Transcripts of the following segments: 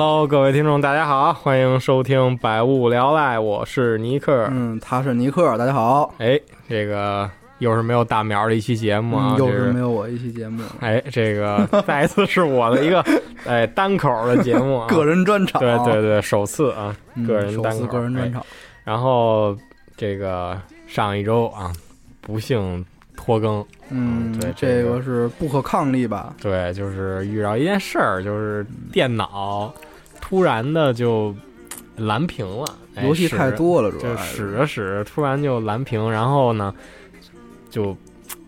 Hello，各位听众，大家好，欢迎收听《百物聊赖》，我是尼克。嗯，他是尼克，大家好。哎，这个又是没有大苗的一期节目啊，嗯、又是没有我一期节目。哎，这个再一次是我的一个 哎单口的节目、啊，个人专场。对对对，首次啊，嗯、个人单口，个人专场、哎。然后这个上一周啊，不幸拖更。嗯，对，这个是不可抗力吧？对，就是遇到一件事儿，就是电脑突然的就蓝屏了，哎、游戏太多了，主就要使着使着突然就蓝屏，然后呢，就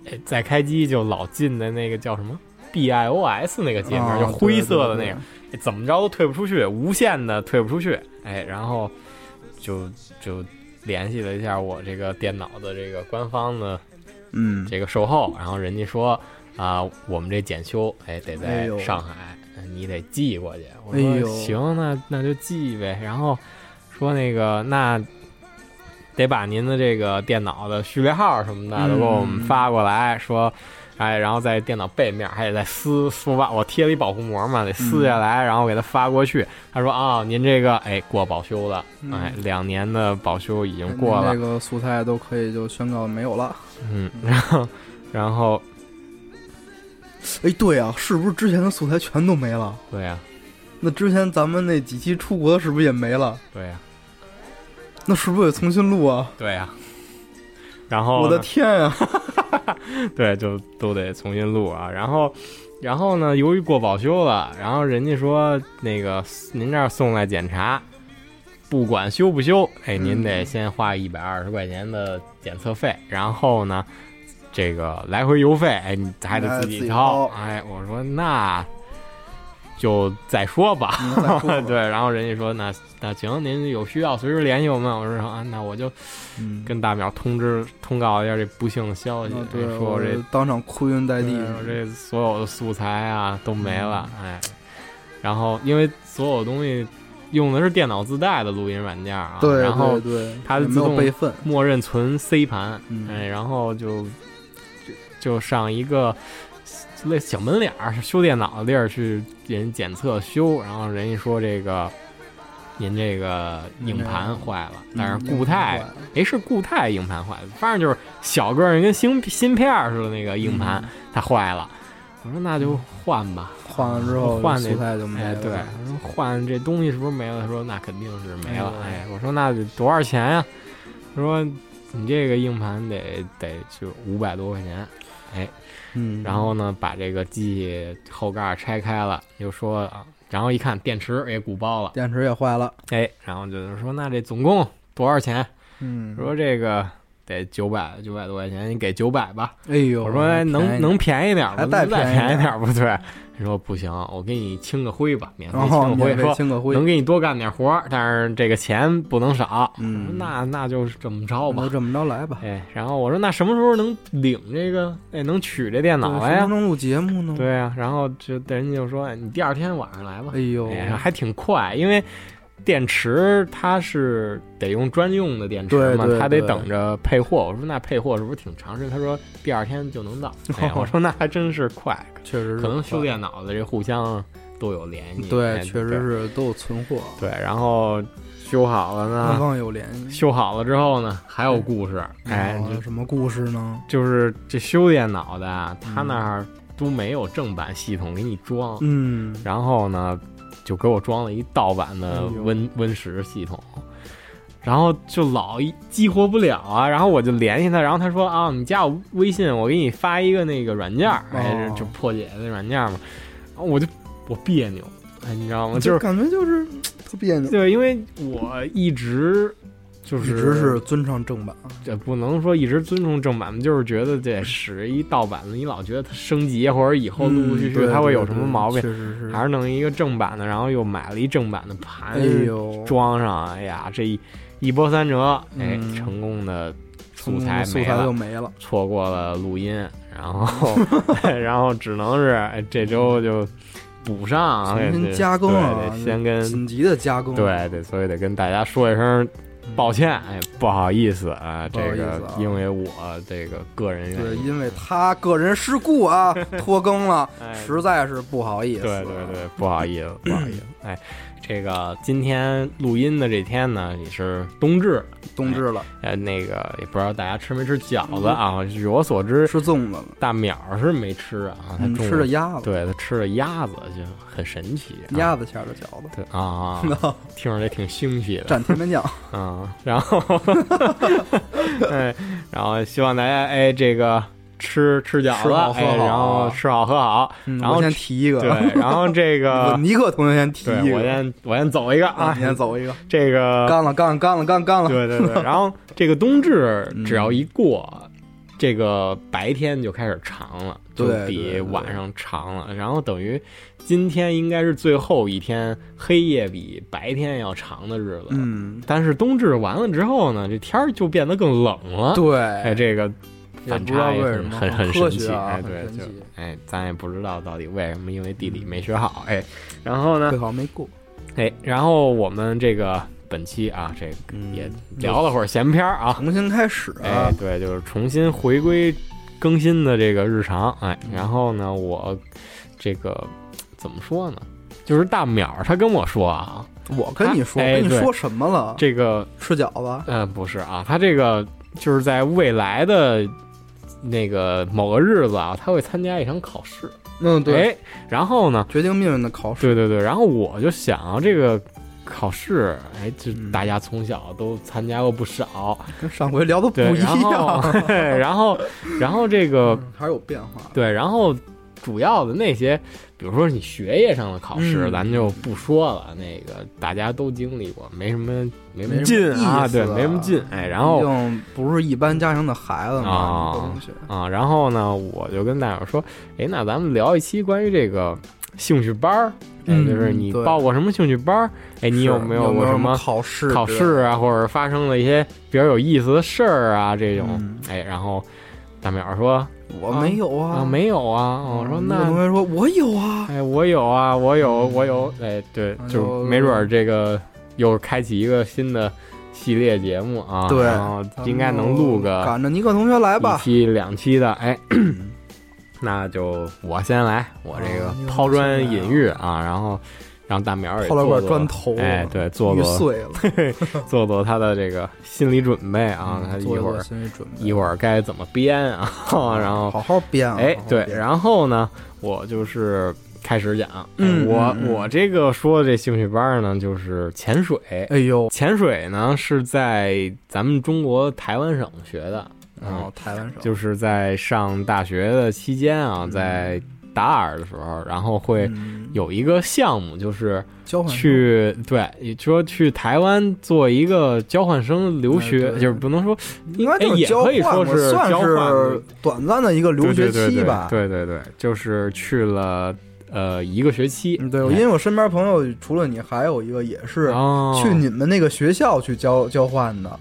哎再开机就老进的那个叫什么？BIOS 那个界面，啊、就灰色的那个，对对对怎么着都退不出去，无限的退不出去，哎，然后就就联系了一下我这个电脑的这个官方的。嗯，这个售后，然后人家说啊、呃，我们这检修，哎，得在哎上海，你得寄过去。我说、哎、行，那那就寄呗。然后说那个那得把您的这个电脑的序列号什么的都给我们发过来，嗯、说。哎，然后在电脑背面还得再撕撕吧，我贴了一保护膜嘛，得撕下来，嗯、然后给他发过去。他说啊，您这个哎过保修了，嗯、哎，两年的保修已经过了，这个素材都可以就宣告没有了。嗯，然 后然后，哎，对啊，是不是之前的素材全都没了？对呀、啊，那之前咱们那几期出国是不是也没了？对呀、啊，那是不是得重新录啊？对呀、啊，然后我的天呀！对，就都得重新录啊。然后，然后呢，由于过保修了，然后人家说那个您这儿送来检查，不管修不修，哎，您得先花一百二十块钱的检测费，然后呢，这个来回邮费，哎，你还得自己掏。哎，我说那就再说吧。嗯、对，然后人家说那那行，您有需要随时联系我们。我说啊，那我就跟大淼通知、通告一下这不幸的消息，嗯、对说我这当场哭晕在地，我这所有的素材啊都没了，哎，然后因为所有东西用的是电脑自带的录音软件啊，对，然后对它自动备份，默认存 C 盘，嗯、哎，然后就就上一个。类似小门脸儿修电脑的地儿去人检测修，然后人家说这个您这个硬盘坏了，嗯、但是固态，哎是固态硬盘坏了，反正就是小个儿跟芯芯片似的那个硬盘、嗯、它坏了。我说那就换吧，换了之后换那块就没了。哎，对，换这东西是不是没了？他说那肯定是没了。哎，我说那得多少钱呀？他说你这个硬盘得得就五百多块钱，哎。嗯，然后呢，把这个机器后盖拆开了，又说啊，然后一看电池也鼓包了，电池也坏了，哎，然后就是说那这总共多少钱？嗯，说这个得九百九百多块钱，你给九百吧。哎呦，我说能能便宜点吗？再便宜点不对？他说不行，我给你清个灰吧，免费清个灰，说清个灰，能给你多干点活，但是这个钱不能少。嗯，那那就是这么着吧，就这么着来吧。哎，然后我说那什么时候能领这个？哎，能取这电脑来呀？能录节目呢？对啊，然后就人家就说，哎，你第二天晚上来吧。哎呦，哎、还挺快，因为电池它是得用专用的电池嘛，它得等着配货。我说那配货是不是挺长时间？他说第二天就能到。哎，我说那还真是快，确实可能修电脑的这互相都有联系。对，哎、确实是都有存货。对，然后修好了呢，双方有联系。修好了之后呢，还有故事。哎，有什么故事呢？就是这修电脑的，他那儿都没有正版系统给你装。嗯，然后呢？就给我装了一盗版的哎 Win Win 十系统，然后就老激活不了啊。然后我就联系他，然后他说啊，你加我微信，我给你发一个那个软件，哎，哦就破解的软件嘛。然后我就我别扭，哎，你知道吗？就是是感觉就是特别扭。对，因为我一直就是一直是尊崇正版，这不能说一直尊崇正版，就是觉得这使一盗版的，你老觉得它升级或者以后陆陆续续它会有什么毛病，确实是，还是弄一个正版的，然后又买了一正版的盘，哎呦，装上，哎呀，这一一波三折，哎，嗯成功的素素材素材没了，就没了，错过了录音，然后 然后只能是哎这周就补上，重新哎加工啊对，得先跟紧急的加工，对对，所以得跟大家说一声。抱歉，哎，不好意思啊，这个因为我这个个人原对，因，因为他个人事故啊，拖更了，哎。实在是不好意思，对对对，不好意思，不好意思，哎，这这个今天录音的这天呢，也是冬至，冬至了，呃，那个也不知道大家吃没吃饺子啊？据我所知，吃粽子了，大淼是没吃啊，他嗯吃了鸭子，对他吃了鸭子，就很神奇。啊鸭子馅儿的饺子，对啊，听着也挺新奇的蘸甜面酱。啊。然后，哎，然后希望大家哎这个吃吃饺子，然后吃好喝好。嗯然后先提一个，对，然后这个 尼克同学先提我一个，我先我先走一个啊，你先走一个，这个干了，干了，干了，干干了。对对对，然后这个冬至嗯只要一过，这个白天就开始长了，就比晚上长了。然后等于今天应该是最后一天，黑夜比白天要长的日子。，嗯，但是冬至完了之后呢，这天儿就变得更冷了。对，哎，这个反差也很很很神奇。哎，对，就。哎，咱也不知道到底为什么，因为地理没学好。哎，然后呢最，好没过，哎，然后我们这个本期啊，这个嗯也聊了会儿闲篇儿啊。重新开始哎啊，，对，就是重新回归更新的这个日常，哎，嗯然后呢，我这个怎么说呢？就是大淼儿他跟我说啊，我跟你说，哎对跟你说什么了？这个吃饺子，呃不是啊，他这个就是在未来的那个某个日子啊，他会参加一场考试，嗯，对，哎，然后呢，决定命运的考试，对对对，然后我就想啊，这个考试，哎，这嗯大家从小都参加过不少，跟上回聊的不，一样，然后 然后这个。嗯还是有变化。对，然后主要的那些，比如说你学业上的考试，嗯咱就不说了，那个大家都经历过，没什么没什么没劲啊，对，没什么劲。哎，然毕后竟不是一般家庭的孩子嘛，啊然后呢，我就跟大友说，哎，那咱们聊一期关于这个兴趣班儿，就是你报过什么兴趣班儿？哎，你有没有什过什么考试考试啊，或者发生了一些比较有意思的事儿啊？这种，嗯哎，然后大淼说我没有啊，啊，没有啊，我说嗯那同学说我有啊，哎，我有啊，我有，我有，哎，对，哎就呦没准儿这个又开启一个新的系列节目啊，对然后应该能录个赶着尼克同学来一吧。期两期的，哎，那就我先来，我这个抛砖引玉啊，然后让大苗也做做砖头，哎，对，做玉做碎了。做做他的这个心理准备啊，他一会儿一会儿该怎么编啊，然后好好编啊。哎对，然后呢，我就是开始讲，哎嗯我我这个说的这兴趣班呢，就是潜水。哎呦，潜水呢是在咱们中国台湾省学的，然后嗯，台湾省。就是在上大学的期间啊，嗯。在大二的时候，然后会嗯有一个项目，就是去对，也说去台湾做一个交换生留学，就是不能说应该就是交可以说是算交换是短暂的一个留学期吧。对对对就是去了呃一个学期。嗯，对，因为我身边朋友除了你，还有一个也是哦，去你们那个学校去交交换的。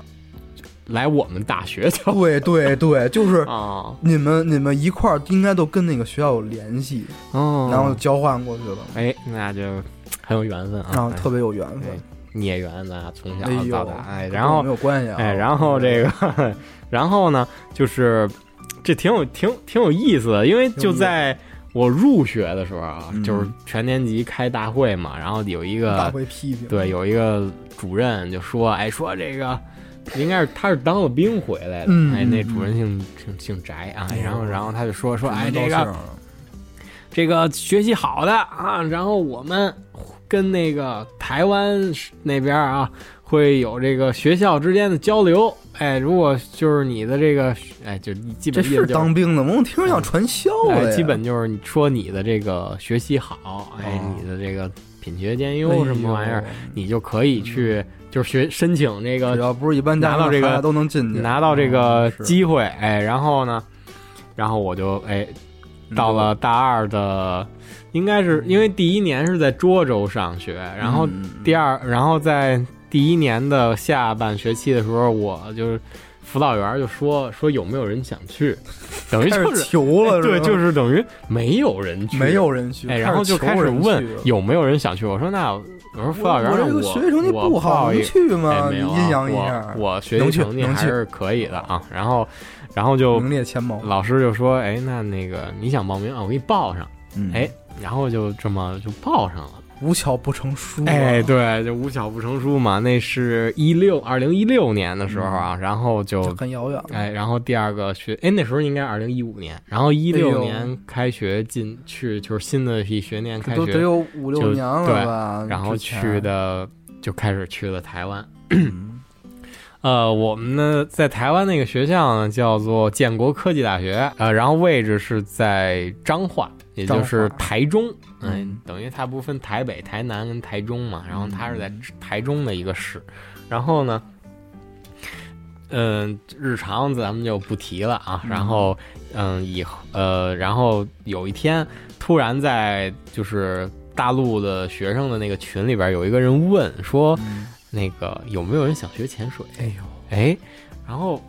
来我们大学教对对对，就是啊 你们你们一块儿应该都跟那个学校有联系，哦，然后交换过去了，哎，那就很有缘分啊，然后哎特别有缘分。孽缘，咱俩从小到大，哎，然后没有关系啊。哎，然后这个，然后呢，就是这挺有挺挺有意思的，因为就在我入学的时候啊，嗯。就是全年级开大会嘛，然后有一个大个会批评，对有一个主任就说，哎，说这个。应该是他是当了兵回来的，嗯哎，那嗯主人姓姓姓翟啊，然后然后他就说说，哎，这个这个学习好的啊，然后我们跟那个台湾那边啊会有这个学校之间的交流。哎，如果就是你的这个，哎，就基本意思就是当兵的吗？我听着像传销的哎，呀。基本就是你说你的这个学习好，哎，哦你的这个品学兼哎优什么玩意儿，你就可以去就是学申请这个只要不是一般家拿到这个都能进去，拿到这个机会，哎，然后呢，然后我就哎到了大二的，应该是因为第一年是在涿州上学，然后嗯第二，然后在第一年的下半学期的时候，我就是辅导员就说说有没有人想去，等于就是求了，对，就是等于没有人去，没有人去，哎，然后就开始问有没有人想去，我说那我说辅导员，我这个学习成绩我不好，能去吗？哎，没有、啊，阴阳一下，我我学习成绩还是可以的啊。然后，然后就名列前茅。老师就说：“哎，那那个你想报名啊？我给你报上。”嗯哎，然后就这么就报上了。无巧不成书、啊。哎，，对，就无巧不成书嘛。那是一六二零一六年的时候啊，然后就很遥远了。哎，然后第二个学，哎，那时候应该二零一五年，然后一六年开学进去，就是新的一学年开学，都得有五六就年了对吧？然后去，的就开始去了台湾。嗯 呃，我们呢在台湾那个学校呢叫做建国科技大学，呃，然后位置是在彰化，也就是台中，嗯嗯，等于它不分台北、台南跟台中嘛，然后它是在台中的一个市，然后呢。嗯，日常咱们就不提了啊。嗯然后，嗯，以后呃，然后有一天，突然在就是大陆的学生的那个群里边，有一个人问说，嗯那个有没有人想学潜水？哎呦，哎，然后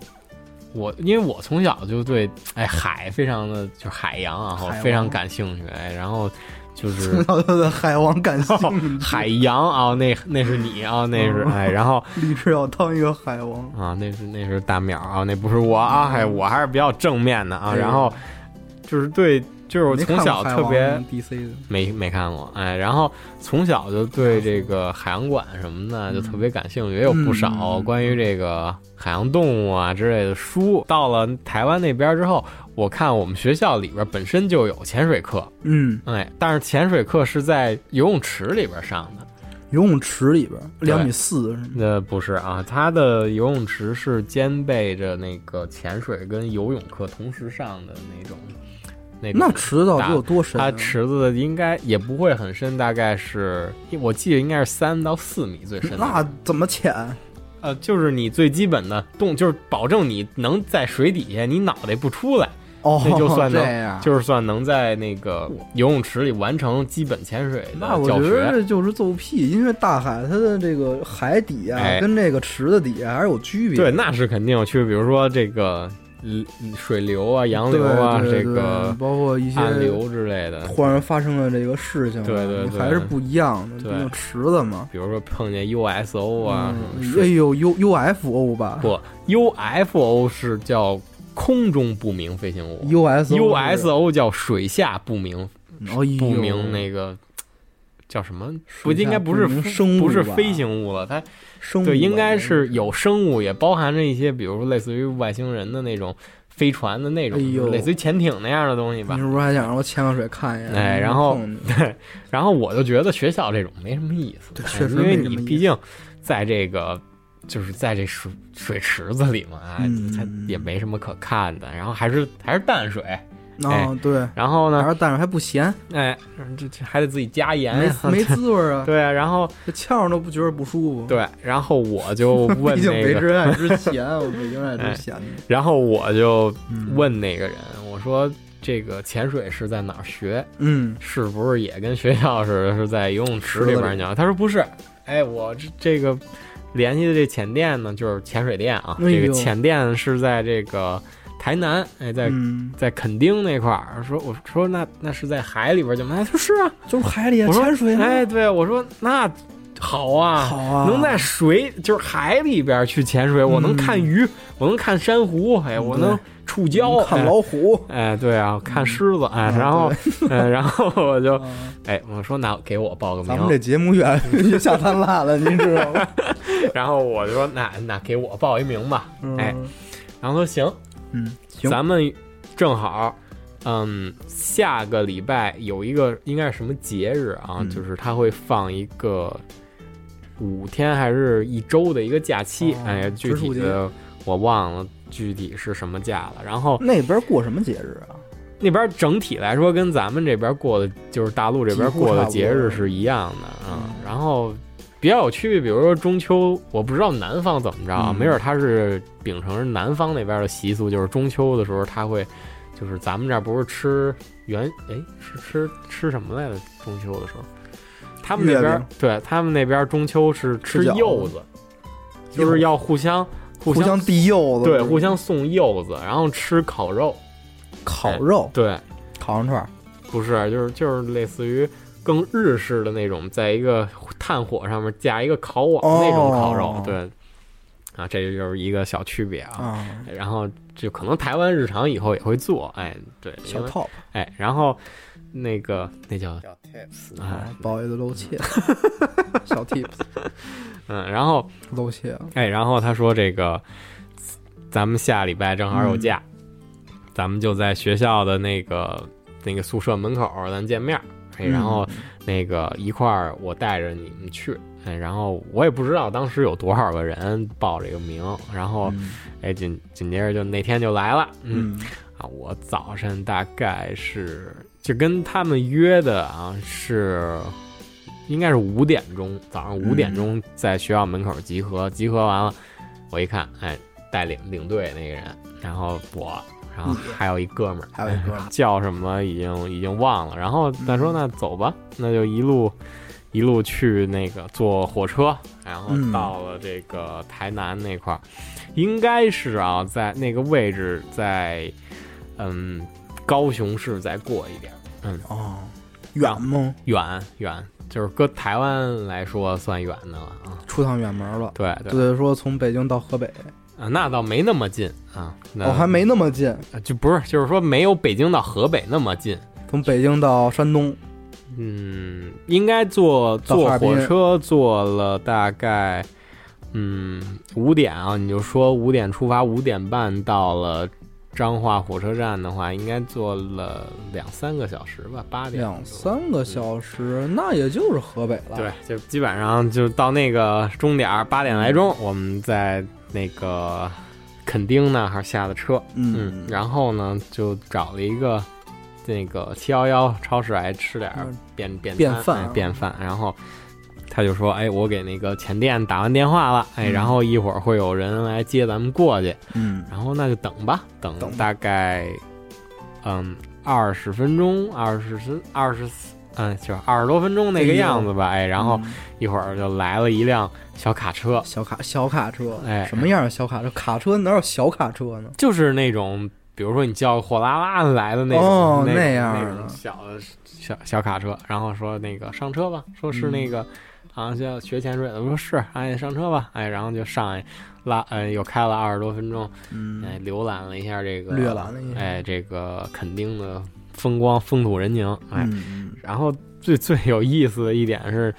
我因为我从小就对哎海非常的就海洋啊，非常感兴趣，哎，然后就是海王感兴趣，海洋啊，那那是你啊，那是哦哎，然后 立志要当一个海王。啊，那是那是大淼啊，那不是我啊，哎，我还是比较正面的啊，哎然后就是对，就是我从小特别 DC 的，没没看过，哎，然后从小就对这个海洋馆什么的就特别感兴趣，也有不少嗯关于这个海洋动物啊之类的书。到了台湾那边之后，我看我们学校里边本身就有潜水课，嗯，哎，但是潜水课是在游泳池里边上的。游泳池里边对两米四是吗？那不是啊，它的游泳池是兼备着那个潜水跟游泳课同时上的那种，那池子到底有多深啊？它池子应该也不会很深，大概是我记得应该是三到四米最深。那怎么潜？呃，就是你最基本的动，就是保证你能在水底下，你脑袋不出来，哦，那就算 能。就是算能在那个游泳池里完成基本潜水那我。觉得这就是揍屁，因为大海它的这个海底啊，哎跟这个池子底下还是有区别。对，那是肯定有区别。比如说这个嗯水流啊、洋流啊，对对这个包括一些暗流之类的。忽然发生了这个事情啊，对对对还是不一样的。对毕竟池子嘛，比如说碰见 USO 啊，什么嗯哎呦 U UFO 吧不 UFO 是叫空中不明飞行物。，USO USO 叫水下不明哦不明那个叫什么？不应该不是生物不是飞行物了，它生物对应该是有生物，也包含着一些，比如说类似于外星人的那种飞船的那种类似于潜艇那样的东西吧你。是不是还想让我潜个水看一眼？哎然后对，然后我就觉得学校这种没什么意思，哎对确实因为你毕竟在这个就是在这水水池子里嘛，哎，嗯它也没什么可看的，然后还是还是淡水，哦，对，然后呢，然后但是还不咸，哎，这这还得自己加盐没滋味啊，对啊，然后这呛着都不觉得不舒服。，对，然后我就 问那个，北京爱吃咸，我北京爱吃咸的。然后我就嗯问那个人，我说这个潜水是在哪儿学？嗯，是不是也跟学校似的，是在游泳池里边教？他说不是，哎，我这这个联系的这潜店呢，就是潜水店啊，哎这个潜店是在这个台南，哎，在、嗯，在垦丁那块儿。说我说那那是在海里边教吗？他说是啊，就是海里啊潜水嘛哎，对，我说那好啊，好啊，能在水就是海里边去潜水，我能看鱼，我能看珊瑚，哎，嗯我能触礁，看哎。老虎，哎，对啊，看狮子，哎，嗯然后，哎，然后我就，啊哎，我说那给我报个名。咱们这，节目越来越下三滥了，您知道吗？然后我就说那那给我报一名吧，哎，嗯然后说行，嗯，行，咱们正好，嗯，下个礼拜有一个应该是什么节日啊？嗯就是他会放一个五天还是一周的一个假期，哦哎，具体的我忘了具体是什么假了。然后那边过什么节日啊？那边整体来说跟咱们这边过的，就是大陆这边过的节日是一样的啊、嗯然后比较有区别，比如说中秋，我不知道南方怎么着啊，嗯没准他是秉承着南方那边的习俗，就是中秋的时候他会，就是咱们这儿不是吃元哎是吃吃什么来着？中秋的时候，他们那边对他们那边中秋是吃柚子，就是要互相互互相递柚子，对互相送柚子，然后吃烤肉，烤肉、对。烤羊串儿，不是，就是就是类似于更日式的那种，在一个炭火上面架一个烤网哦。那种烤肉，对，啊，这就是一个小区别啊。啊，然后就可能台湾日常以后也会做，哎，对，小 top，哎，然后那个那叫小 tips，不好意思露怯，小 tips 嗯，然后露怯了。哎，然后他说这个咱们下礼拜正好有假，咱们就在学校的那个那个宿舍门口咱见面然后那个一块儿我带着你们去。哎，然后我也不知道当时有多少个人报这个名，然后嗯哎紧紧接着就那天就来了。嗯嗯啊，我早晨大概是就跟他们约的啊，是应该是五点钟，早上五点钟在学校门口集合。集合完了，我一看，哎，带领领队那个人，然后我，然后还有一哥们儿，还有一哥们儿哎叫什么已经已经忘了。然后他说那走吧，那就一路。一路去那个坐火车，然后嗯到了这个台南那块儿，应该是啊，在那个位置在嗯，高雄市再过一点，嗯，哦，远吗？远远，就是搁台湾来说算远的了啊。出趟远门了。对对对，说从北京到河北，啊，那倒没那么近啊，那哦，还没那么近，就不是，就是说没有北京到河北那么近。从北京到山东，嗯，应该坐坐火车坐了大概嗯五点啊，你就说五点出发，五点半到了彰化火车站的话，应该坐了两三个小时吧，八点两三个小时，那也就是河北了。对，就基本上就到那个终点儿八点来钟，我们在那个垦丁那儿下的车，嗯。嗯，，然后呢就找了一个那个七幺幺超市来吃点便便便饭便饭，然后。他就说：“哎，我给那个前店打完电话了，哎，嗯。然后一会儿会有人来接咱们过去，嗯，然后那就等吧，等大概嗯二十分钟，二十分二十嗯就二十多分钟那个样子吧，哎，然后嗯一会儿就来了一辆小卡车，小卡小卡车，哎什么样的小卡车？卡车哪有小卡车呢？就是那种，比如说你叫个货拉拉来的那种，那哦那样那的种小的小小卡车，然后说那个上车吧，说是那个、好像叫学潜水的，我说是，哎上车吧，哎，然后就上来拉，呃，又开了二十多分钟，嗯，哎，浏览了一下这个，略览了一下哎，这个垦丁的风光、风土人情，哎，嗯，然后最最有意思的一点是，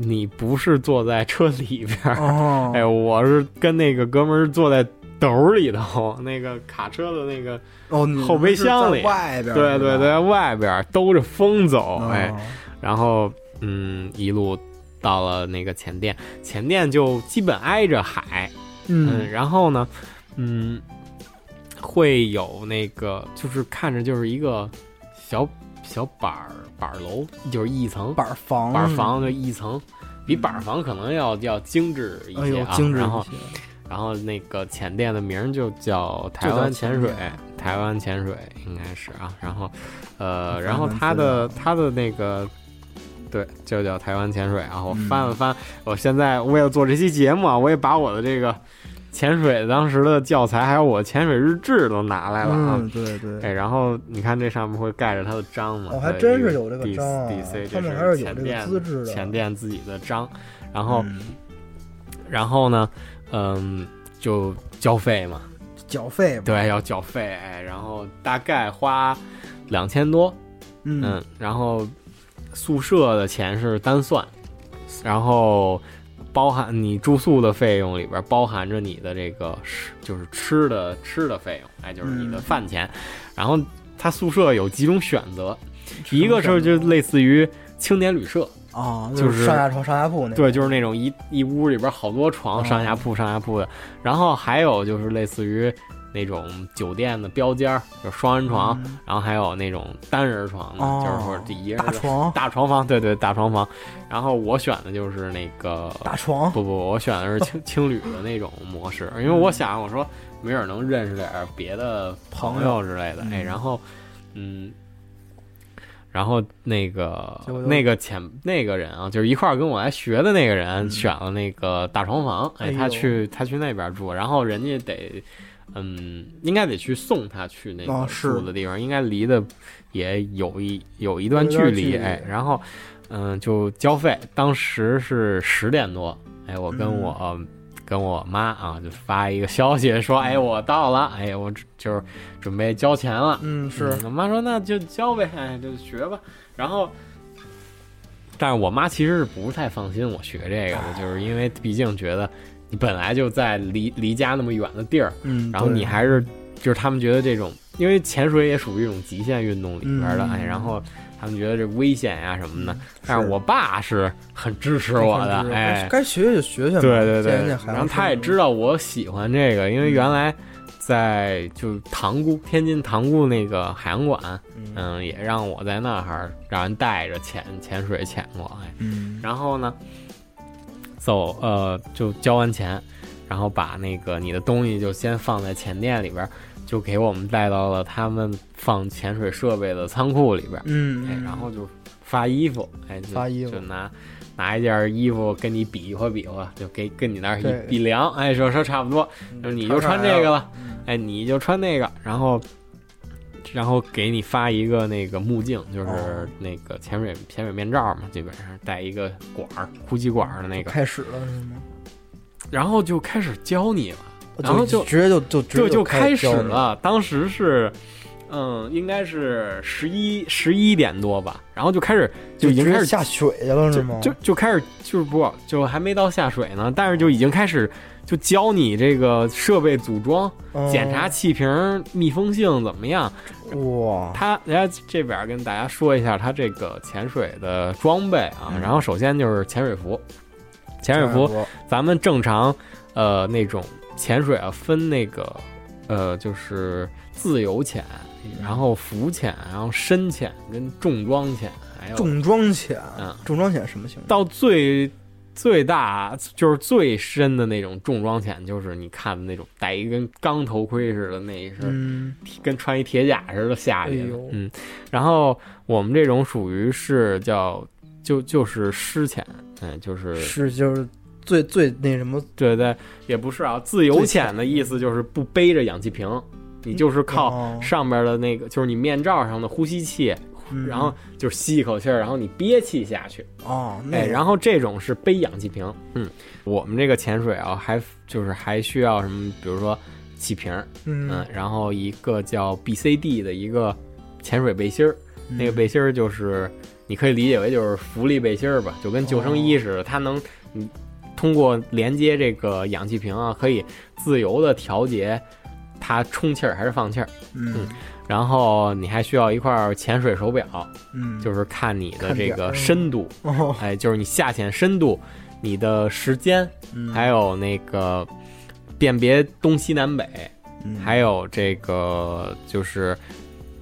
你不是坐在车里边儿，哦，哎，我是跟那个哥们儿坐在斗里头，那个卡车的那个，哦，后备箱里。外边，对对对，外边儿兜着风走，哦，哎，然后嗯，一路到了那个前店，前店就基本挨着海，嗯，嗯，然后呢，嗯，会有那个，就是看着就是一个小小板儿板儿楼，就是一层板儿房，板儿房，就一层，比板儿房可能要要精致一些啊。精致然后一些，然后那个浅店的名儿就叫台湾潜水台湾潜水应该是啊。然后，呃，然后翻它的资料它的那个。对，就叫台湾潜水啊！我嗯翻了翻，我现在为了做这期节目啊，我也把我的这个潜水当时的教材，还有我潜水日志都拿来了啊。嗯，对对，哎，然后你看这上面会盖着他的章嘛？哦还真是有这个章啊 DC 他们这还是有这个资质的。前店自己的章，然后嗯。然后呢，嗯，就交费嘛，缴费吧，对，要缴费，哎，然后大概花两千多，嗯。嗯，然后宿舍的钱是单算，然后包含你住宿的费用里边包含着你的这个吃，就是吃的吃的费用，哎，就是你的嗯饭钱，然后他宿舍有几种选择，一个是就类似于青年旅社，啊，就是上下床上下铺那个，对，就是那种一一屋里边好多床，哦。上下铺上下铺的。然后还有就是类似于那种酒店的标间儿，就双人床，嗯然后还有那种单人床的，哦就是说这一人大床大床房，对对，大床房。然后我选的就是那个大床，不不，我选的是青 青旅的那种模式，因为我想我说没准能认识点别的朋友之类的，嗯哎，然后嗯。然后那个就那个前那个人啊，就是一块儿跟我来学的那个人，嗯选了那个大床房，哎，他去他去那边住，然后人家得，嗯，应该得去送他去那个住的地方，应该离的也有一有一段距离，哎，然后嗯就交费，当时是十点多，哎，我跟嗯。我跟我妈啊就发一个消息说，哎，我到了，哎，我就是准备交钱了。嗯，是。我妈说那就交呗，哎，就学吧。然后，但是我妈其实是不太放心我学这个的，就是因为毕竟觉得你本来就在离离家那么远的地儿，嗯，然后你还是就是他们觉得这种，因为潜水也属于一种极限运动里边的，嗯哎，然后他们觉得这危险呀什么的。但是我爸是很支持我的，哎，该学就学学嘛，对对对然后他也知道我喜欢这个，因为原来在就塘沽天津塘沽那个海洋馆，嗯嗯，也让我在那儿让人带着潜潜水潜过，哎，嗯然后呢，走呃就交完钱，然后把那个你的东西就先放在前店里边儿，就给我们带到了他们放潜水设备的仓库里边儿，嗯，哎，然后就发衣服，哎，就发衣服。就拿拿一件衣服跟你比划比划，就给跟你那儿一比量，哎，说说差不多，就你就穿这个了，哎，你就穿那个，然后。然后给你发一个那个目镜，就是哦那个潜水潜水面罩嘛，基本上带一个管儿，呼吸管儿的那个，开始了是吗？然后就开始教你了，然后就直接就就就就开开始，了。当时是，嗯，应该是十一十一点多吧，然后就开始就已经开始下水去了是吗？就就开始就是不就还没到下水呢，但是就已经开始就教你这个设备组装、嗯检查气瓶密封性怎么样。哇，他人家这边跟大家说一下他这个潜水的装备啊，嗯。然后首先就是潜水服，潜水服咱们正常呃那种潜水啊分那个呃就是自由潜，然后浮潜，然后深潜跟重装潜，还有重装潜，嗯。重装潜什么情况？到最最大就是最深的那种重装潜，就是你看的那种戴一根钢头盔似的，那一身、嗯，跟穿一铁甲似的下去哎，嗯，然后我们这种属于是叫就就是湿潜，嗯，就是是就是最最那什么，对对，也不是啊，自由潜的意思就是不背着氧气瓶，你就是靠哦。上边的那个，就是你面罩上的呼吸器，嗯然后就是吸一口气儿，然后你憋气下去，哦，那哎，然后这种是背氧气瓶，嗯，我们这个潜水啊，还就是还需要什么，比如说气瓶，嗯嗯，然后一个叫 BCD 的一个潜水背心儿，那个背心儿就是你可以理解为就是浮力背心儿吧，就跟救生衣似的，它能你通过连接这个氧气瓶啊，可以自由的调节它充气儿还是放气儿。嗯然后你还需要一块潜水手表，嗯，就是看你的这个深度，哦，哎，就是你下潜深度、你的时间，嗯。还有那个辨别东西南北，嗯。还有这个就是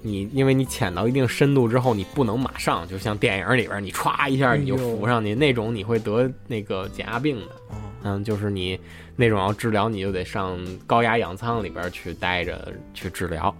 你，因为你潜到一定深度之后，你不能马上就像电影里边你歘一下你就浮上去，那种你会得那个减压病的。哦。嗯，就是你那种要治疗，你就得上高压氧舱里边去待着去治疗。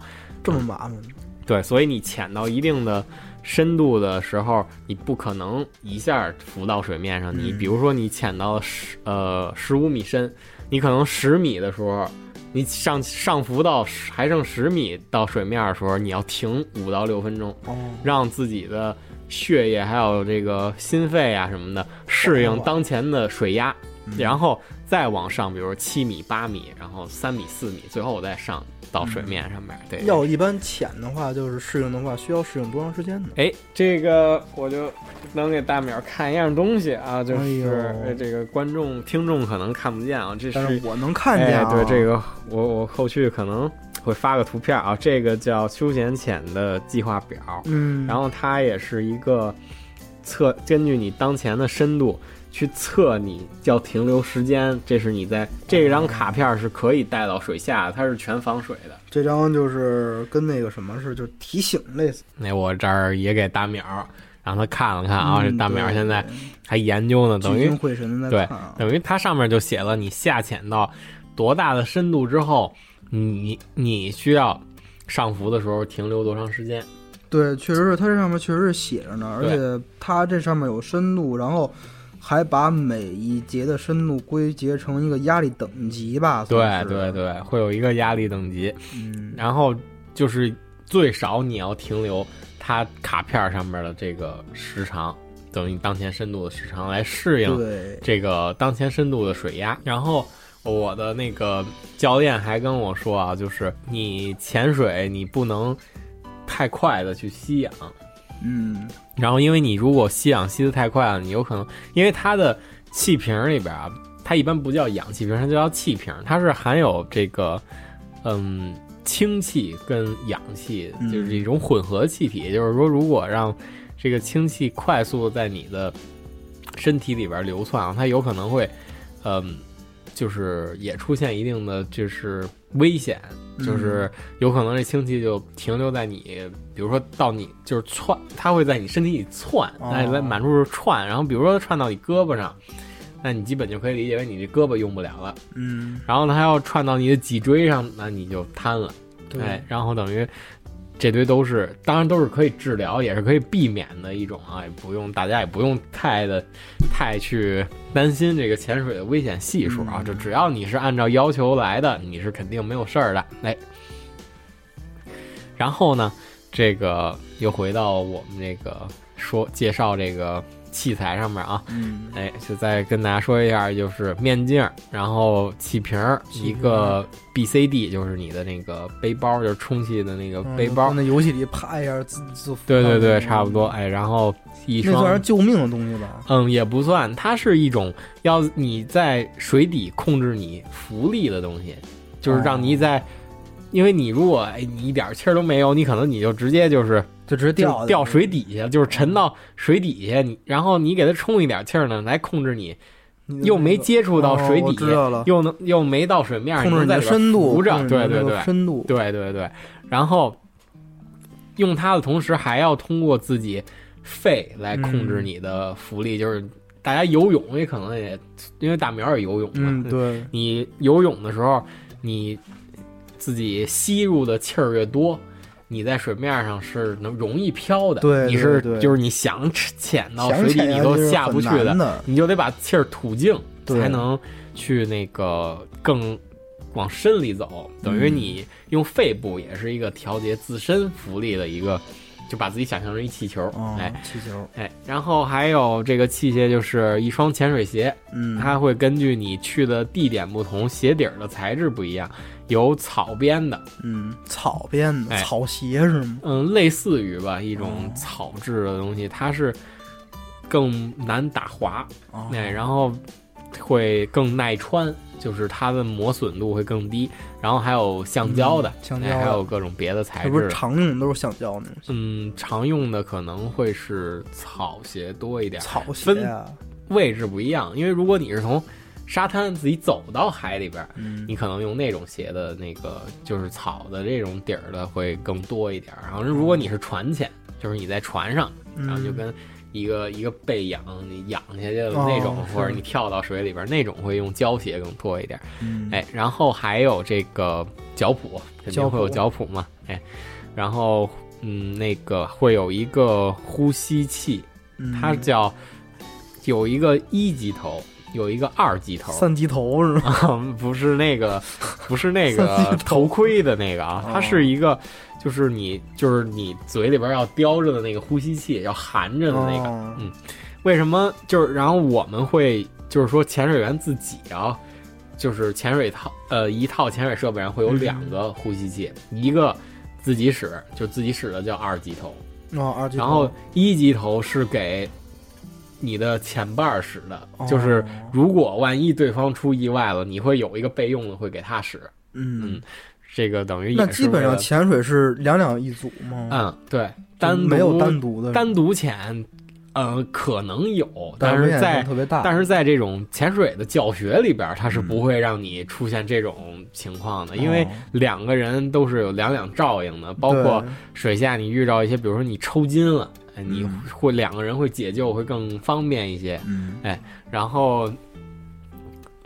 这么麻烦，对，所以你潜到一定的深度的时候，你不可能一下浮到水面上。你嗯。比如说，你潜到十呃十五米深，你可能十米的时候，你上上浮到还剩十米到水面的时候，你要停五到六分钟，哦，让自己的血液还有这个心肺啊什么的适应当前的水压，嗯。然后再往上，比如七米、八米，然后三米、四米，最后我再上到水面上面。对，要一般浅的话，就是适应的话，需要适应多长时间呢？哎，这个我就能给大淼看一样东西啊，就哎是这个观众、听众可能看不见啊，这是是我能看见啊，哎，对这个我我后续可能会发个图片啊，这个叫休闲潜的计划表，嗯，然后它也是一个测根据你当前的深度。去测你叫停留时间，这是你在这张卡片是可以带到水下的，它是全防水的。这张就是跟那个什么似的，就是提醒类似。那我这儿也给大淼让他看了看啊，嗯这大淼对现在还研究呢，等于会神的对等于它上面就写了你下潜到多大的深度之后，你你需要上浮的时候停留多长时间。对，确实是它这上面确实是写着呢，而且它这上面有深度，然后还把每一节的深度归结成一个压力等级吧。对对，对，会有一个压力等级，嗯，然后就是最少你要停留它卡片上面的这个时长，等于当前深度的时长来适应，这个当前深度的水压。然后我的那个教练还跟我说啊，就是你潜水你不能太快的去吸氧，嗯然后因为你如果吸氧吸得太快了，你有可能因为它的气瓶里边啊，它一般不叫氧气瓶，它就叫气瓶，它是含有这个嗯氢气跟氧气，嗯就是一种混合气体。也就是说，如果让这个氢气快速地在你的身体里边流窜啊，它有可能会嗯。就是也出现一定的就是危险，就是有可能这氢气就停留在你，比如说到你就是窜，它会在你身体里窜，哦。哎，在满处窜，然后比如说窜到你胳膊上，那你基本就可以理解为你这胳膊用不了了。嗯，然后呢它要窜到你的脊椎上，那你就瘫了，对。哎，然后等于这堆都是，当然都是可以治疗，也是可以避免的一种啊，也不用大家也不用太的太去担心这个潜水的危险系数啊，嗯。就只要你是按照要求来的，你是肯定没有事儿的，哎。然后呢，这个又回到我们这个说介绍这个器材上面啊，嗯哎，就再跟大家说一下，就是面镜，然后气瓶儿，一个 BCD，就是你的那个背包，就是充气的那个背包。嗯那游戏里啪一下自自对对对，差不多。哎，然后一双那算是，救命的东西吧？嗯，也不算，它是一种要你在水底控制你浮力的东西，就是让你在，因为你如果哎你一点气儿都没有，你可能你就直接就是就直接掉掉水底下，就是沉到水底下，你然后你给它充一点气儿呢，来控制你。又没接触到水底又能又没到水面，控制你的深度，对对对，深度，对对对，然后用它的同时，还要通过自己肺来控制你的浮力，就是大家游泳也可能也，因为大苗也游泳嘛，嗯，对，你游泳的时候，你自己吸入的气儿越多。你在水面上是能容易飘的，对你是就是你想潜到水底你都下不去的，你就得把气儿吐净，才能去那个更往深里走。等于嗯你用肺部也是一个调节自身浮力的一个，就把自己想象成一气球，哦哎，气球，哎，然后还有这个器械就是一双潜水鞋，嗯，它会根据你去的地点不同，鞋底儿的材质不一样，有草编的，嗯，草编的哎草鞋是吗？嗯，类似于吧一种哦草制的东西，它是更难打滑，哦哎，然后会更耐穿，就是它的磨损度会更低。然后还有橡胶的，嗯橡胶哎，还有各种别的材质不是。常用的都是橡胶那种嗯，常用的可能会是草鞋多一点，草鞋啊，位置不一样。因为如果你是从沙滩自己走到海里边你可能用那种鞋的那个就是草的这种底儿的会更多一点儿。然后如果你是船潜，就是你在船上，然后就嗯跟一个一个背仰你仰下去的哦那种，是或者你跳到水里边儿那种会用胶鞋更多一点。嗯，哎，然后还有这个脚蹼，肯定会有脚蹼嘛。哎，然后嗯，那个会有一个呼吸器，嗯它叫有一个一级头，有一个二级头。三级头是吗？啊，不是那个，不是那个头头盔的那个啊，它哦是一个，就是你就是你嘴里边要叼着的那个呼吸器，要含着的那个。哦嗯为什么？就是然后我们会就是说潜水员自己啊，就是潜水套呃一套潜水设备上会有嗯两个呼吸器，一个自己使，就自己使的叫二级头，哦，二级头，然后一级头是给你的前伴儿使的，哦就是如果万一对方出意外了，你会有一个备用的会给他使。嗯，这个等于也那基本上潜水是两两一组吗？嗯对，单独没有单独的，单独潜，呃可能有，但是在性特别大。但是在这种潜水的教学里边，它是不会让你出现这种情况的，因为哦两个人都是有两两照应的，包括水下你遇到一些，比如说你抽筋了，哎你嗯。会两个人会解救会更方便一些，嗯，然后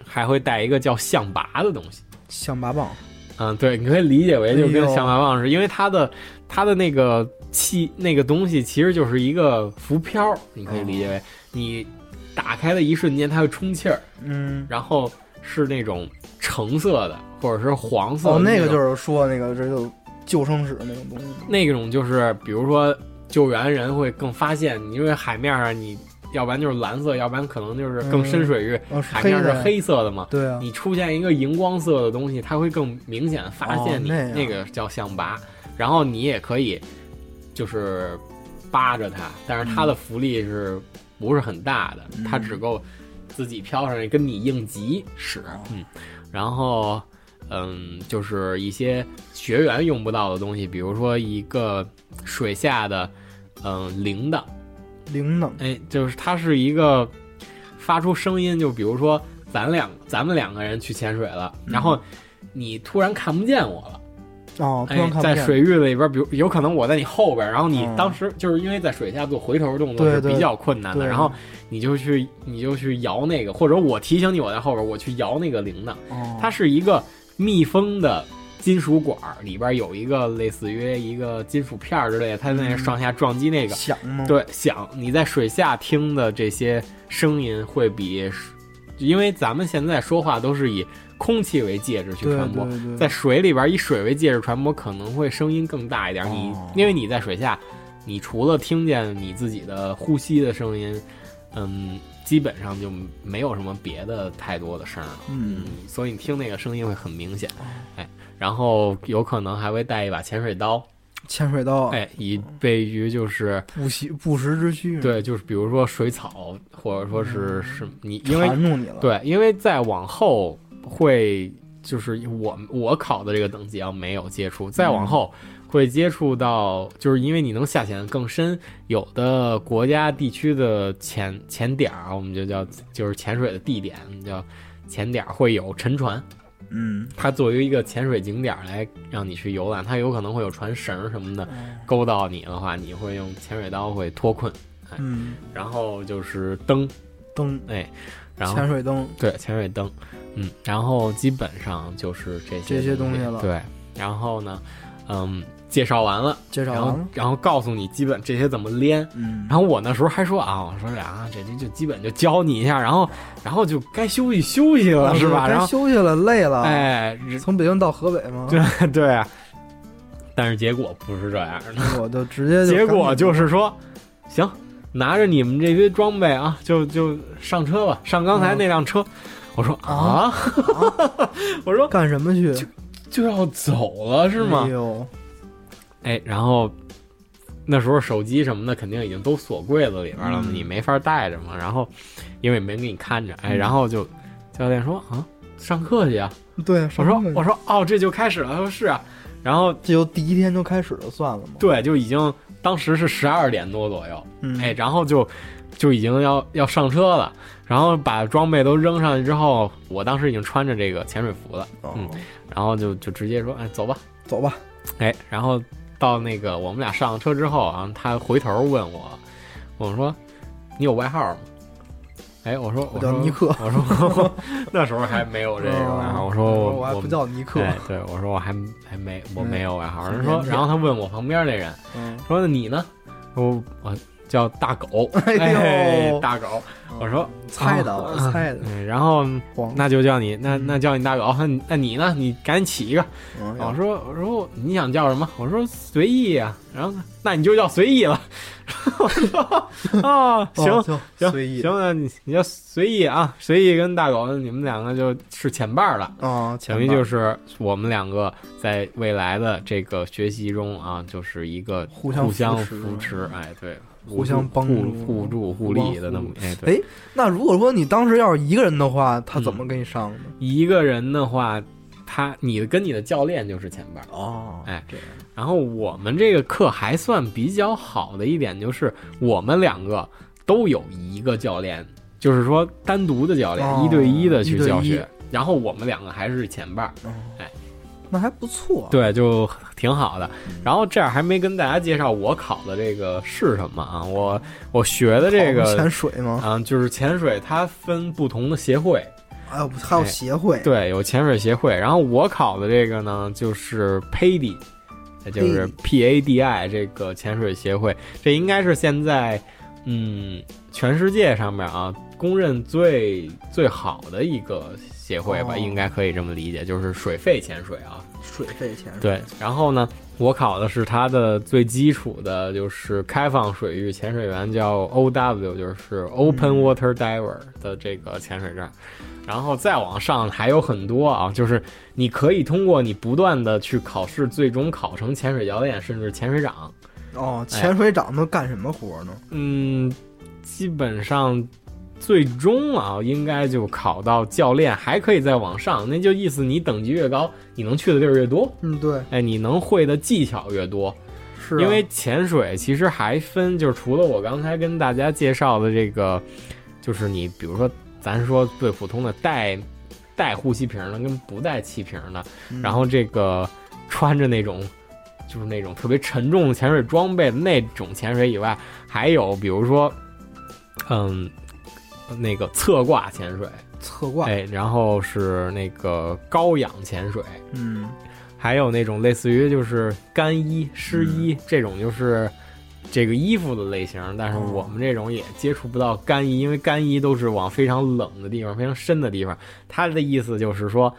还会带一个叫象拔的东西。象拔蚌，嗯，对，你可以理解为就跟象拔蚌似的，因为它的它的那个气那个东西其实就是一个浮漂，你可以理解为你打开的一瞬间它会充气儿，嗯，然后是那种橙色的或者是黄色的哦，那个就是说那个这就救生室那种东西，那种就是比如说救援人会更发现，你因为海面上你要不然就是蓝色，要不然可能就是更深水域，哦海面是，黑色的嘛。对啊，你出现一个荧光色的东西，它会更明显地发现你哦那个叫象拔，然后你也可以就是扒着它，但是它的浮力是不是很大的？嗯。它只够自己飘上去跟你应急使，哦。嗯，然后嗯，就是一些学员用不到的东西，比如说一个水下的嗯铃铛。铃铛，哎，就是它是一个发出声音，就比如说咱两咱们两个人去潜水了，然后你突然看不见我了，哦，在水域里边，比如有可能我在你后边，然后你嗯当时就是因为在水下做回头动作是比较困难的，对。然后你就去你就去摇那个，或者我提醒你我在后边，我去摇那个铃铛，哦，它是一个密封的。金属管儿里边有一个类似于一个金属片儿之类的，它那嗯上下撞击那个，响吗？，对，响你在水下听的这些声音会比，因为咱们现在说话都是以空气为介质去传播，对对，在水里边以水为介质传播，可能会声音更大一点。你哦因为你在水下，你除了听见你自己的呼吸的声音，嗯，基本上就没有什么别的太多的声儿了。嗯，所以你听那个声音会很明显。哦，哎，然后有可能还会带一把潜水刀，潜水刀，哎，以备于就是。不时不时之需，，对，就是比如说水草，或者说是是你，因为缠住你了，，对，因为再往后会就是我我考的这个等级要没有接触，再往后会接触到，就是因为你能下潜更深，有的国家地区的潜潜点儿，我们就叫就是潜水的地点叫潜点儿，会有沉船，嗯，它作为一个潜水景点儿来让你去游览，它有可能会有船绳儿什么的勾到你的话，你会用潜水刀会脱困，嗯，然后就是灯，灯，哎，然后潜水灯，对，潜水灯，嗯，然后基本上就是这些这些东西了对，然后呢，嗯，介绍完了，介绍完了，然后告诉你基本这些怎么连。嗯，然后我那时候还说啊，我说啊，这这就基本就教你一下，然后然后就该休息休息了，是吧？该然后休息了，累了，，哎，从北京到河北吗？对对啊，但是结果不是这样的，我就直接就 结果就是说，行，拿着你们这些装备啊，就就上车吧，上刚才那辆车。我说啊，我说 干什么去？就就要走了是吗哎？呦，哎，然后那时候手机什么的肯定已经都锁柜子里边了，嗯你没法带着嘛。然后因为没给你看着，哎，嗯然后就教练说啊，上课去啊。对，我说我说哦，这就开始了。他说是啊。然后这就第一天就开始了，算了吗？对，就已经当时是十二点多左右，嗯，哎，然后就就已经要要上车了。然后把装备都扔上去之后，我当时已经穿着这个潜水服了，哦嗯然后就就直接说，哎，走吧。走吧，哎，然后到那个我们俩上了车之后啊，他回头问我，我说：“你有外号吗？”哎，我说我叫尼克我说 那时候还没有这个外号，我说我我还不叫尼克，哎，对我说我还还没我没有外号。嗯人说，然后他问我旁边那人嗯，说：“那你呢？”我我叫大狗，哎呦大狗。我说猜的，啊我猜的，嗯，然后，那就叫你，那那叫你大狗。那你那你呢？你赶紧起一个。嗯我说我说你想叫什么？我说随意啊、然后那你就叫随意了。我说啊，行哦行行，随意行，那你你就随意啊，随意跟大狗你们两个就是前伴儿了。啊，等于就是我们两个在未来的这个学习中啊，就是一个互相扶持，哎，对，互相帮助互助互利的那么互，哎，对。哎，那如果说你当时要是一个人的话，他嗯怎么给你上的？一个人的话，他你跟你的教练就是前伴儿。哦哎这样，然后我们这个课还算比较好的一点就是，我们两个都有一个教练，就是说单独的教练，哦一对一的去教学。然后我们两个还是前伴儿，哦哎，那还不错，对，就挺好的嗯。然后这样还没跟大家介绍我考的这个是什么啊？我我学的这个潜水吗？啊，就是潜水，它分不同的协会，还有还有哎协会，对，有潜水协会。然后我考的这个呢，就是 PADI，也就是 PADI 这个潜水协会，这应该是现在嗯，全世界上面啊，公认最最好的一个协会吧，哦应该可以这么理解，就是水肺潜水啊。水费潜水。对，然后呢，我考的是它的最基础的，就是开放水域潜水员，叫 OW，就是 Open Water Diver 的这个潜水证。然后再往上还有很多啊，就是你可以通过你不断的去考试，最终考成潜水教练，甚至潜水长。哦，潜水长都干什么活呢？嗯，基本上最终啊，应该就考到教练，还可以再往上。那就意思你等级越高，你能去的地儿越多，嗯，对，哎，你能会的技巧越多。是啊因为潜水其实还分，就是除了我刚才跟大家介绍的这个，就是你比如说咱说最普通的带带呼吸瓶的跟不带气瓶的，嗯然后这个穿着那种就是那种特别沉重的潜水装备的那种潜水以外，还有比如说，嗯，那个侧挂潜水，侧挂，哎，然后是那个高氧潜水，嗯，还有那种类似于就是干衣、湿衣、这种，就是这个衣服的类型。但是哦我们这种也接触不到干衣，因为干衣都是往非常冷的地方、非常深的地方。他的意思就是说，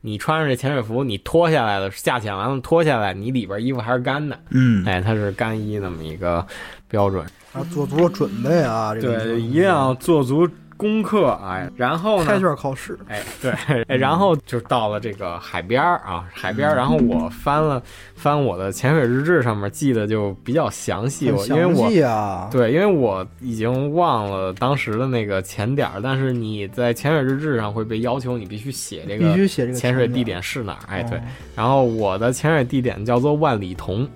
你穿上这潜水服，你脱下来了，下潜完了脱下来，你里边衣服还是干的。嗯，哎，它是干衣那么一个标准。啊，做足了准备啊，这个对，一定要做足功课。哎，然后呢？开卷考试，哎，对，哎，然后就到了这个海边儿啊，海边儿。嗯然后我翻了翻我的潜水日志，上面记得就比较详细。我很因为我对，因为我已经忘了当时的那个潜点儿，但是你在潜水日志上会被要求你必须写这个必须写这个潜水地点。是哪儿。哎，对哦。然后我的潜水地点叫做万里桐，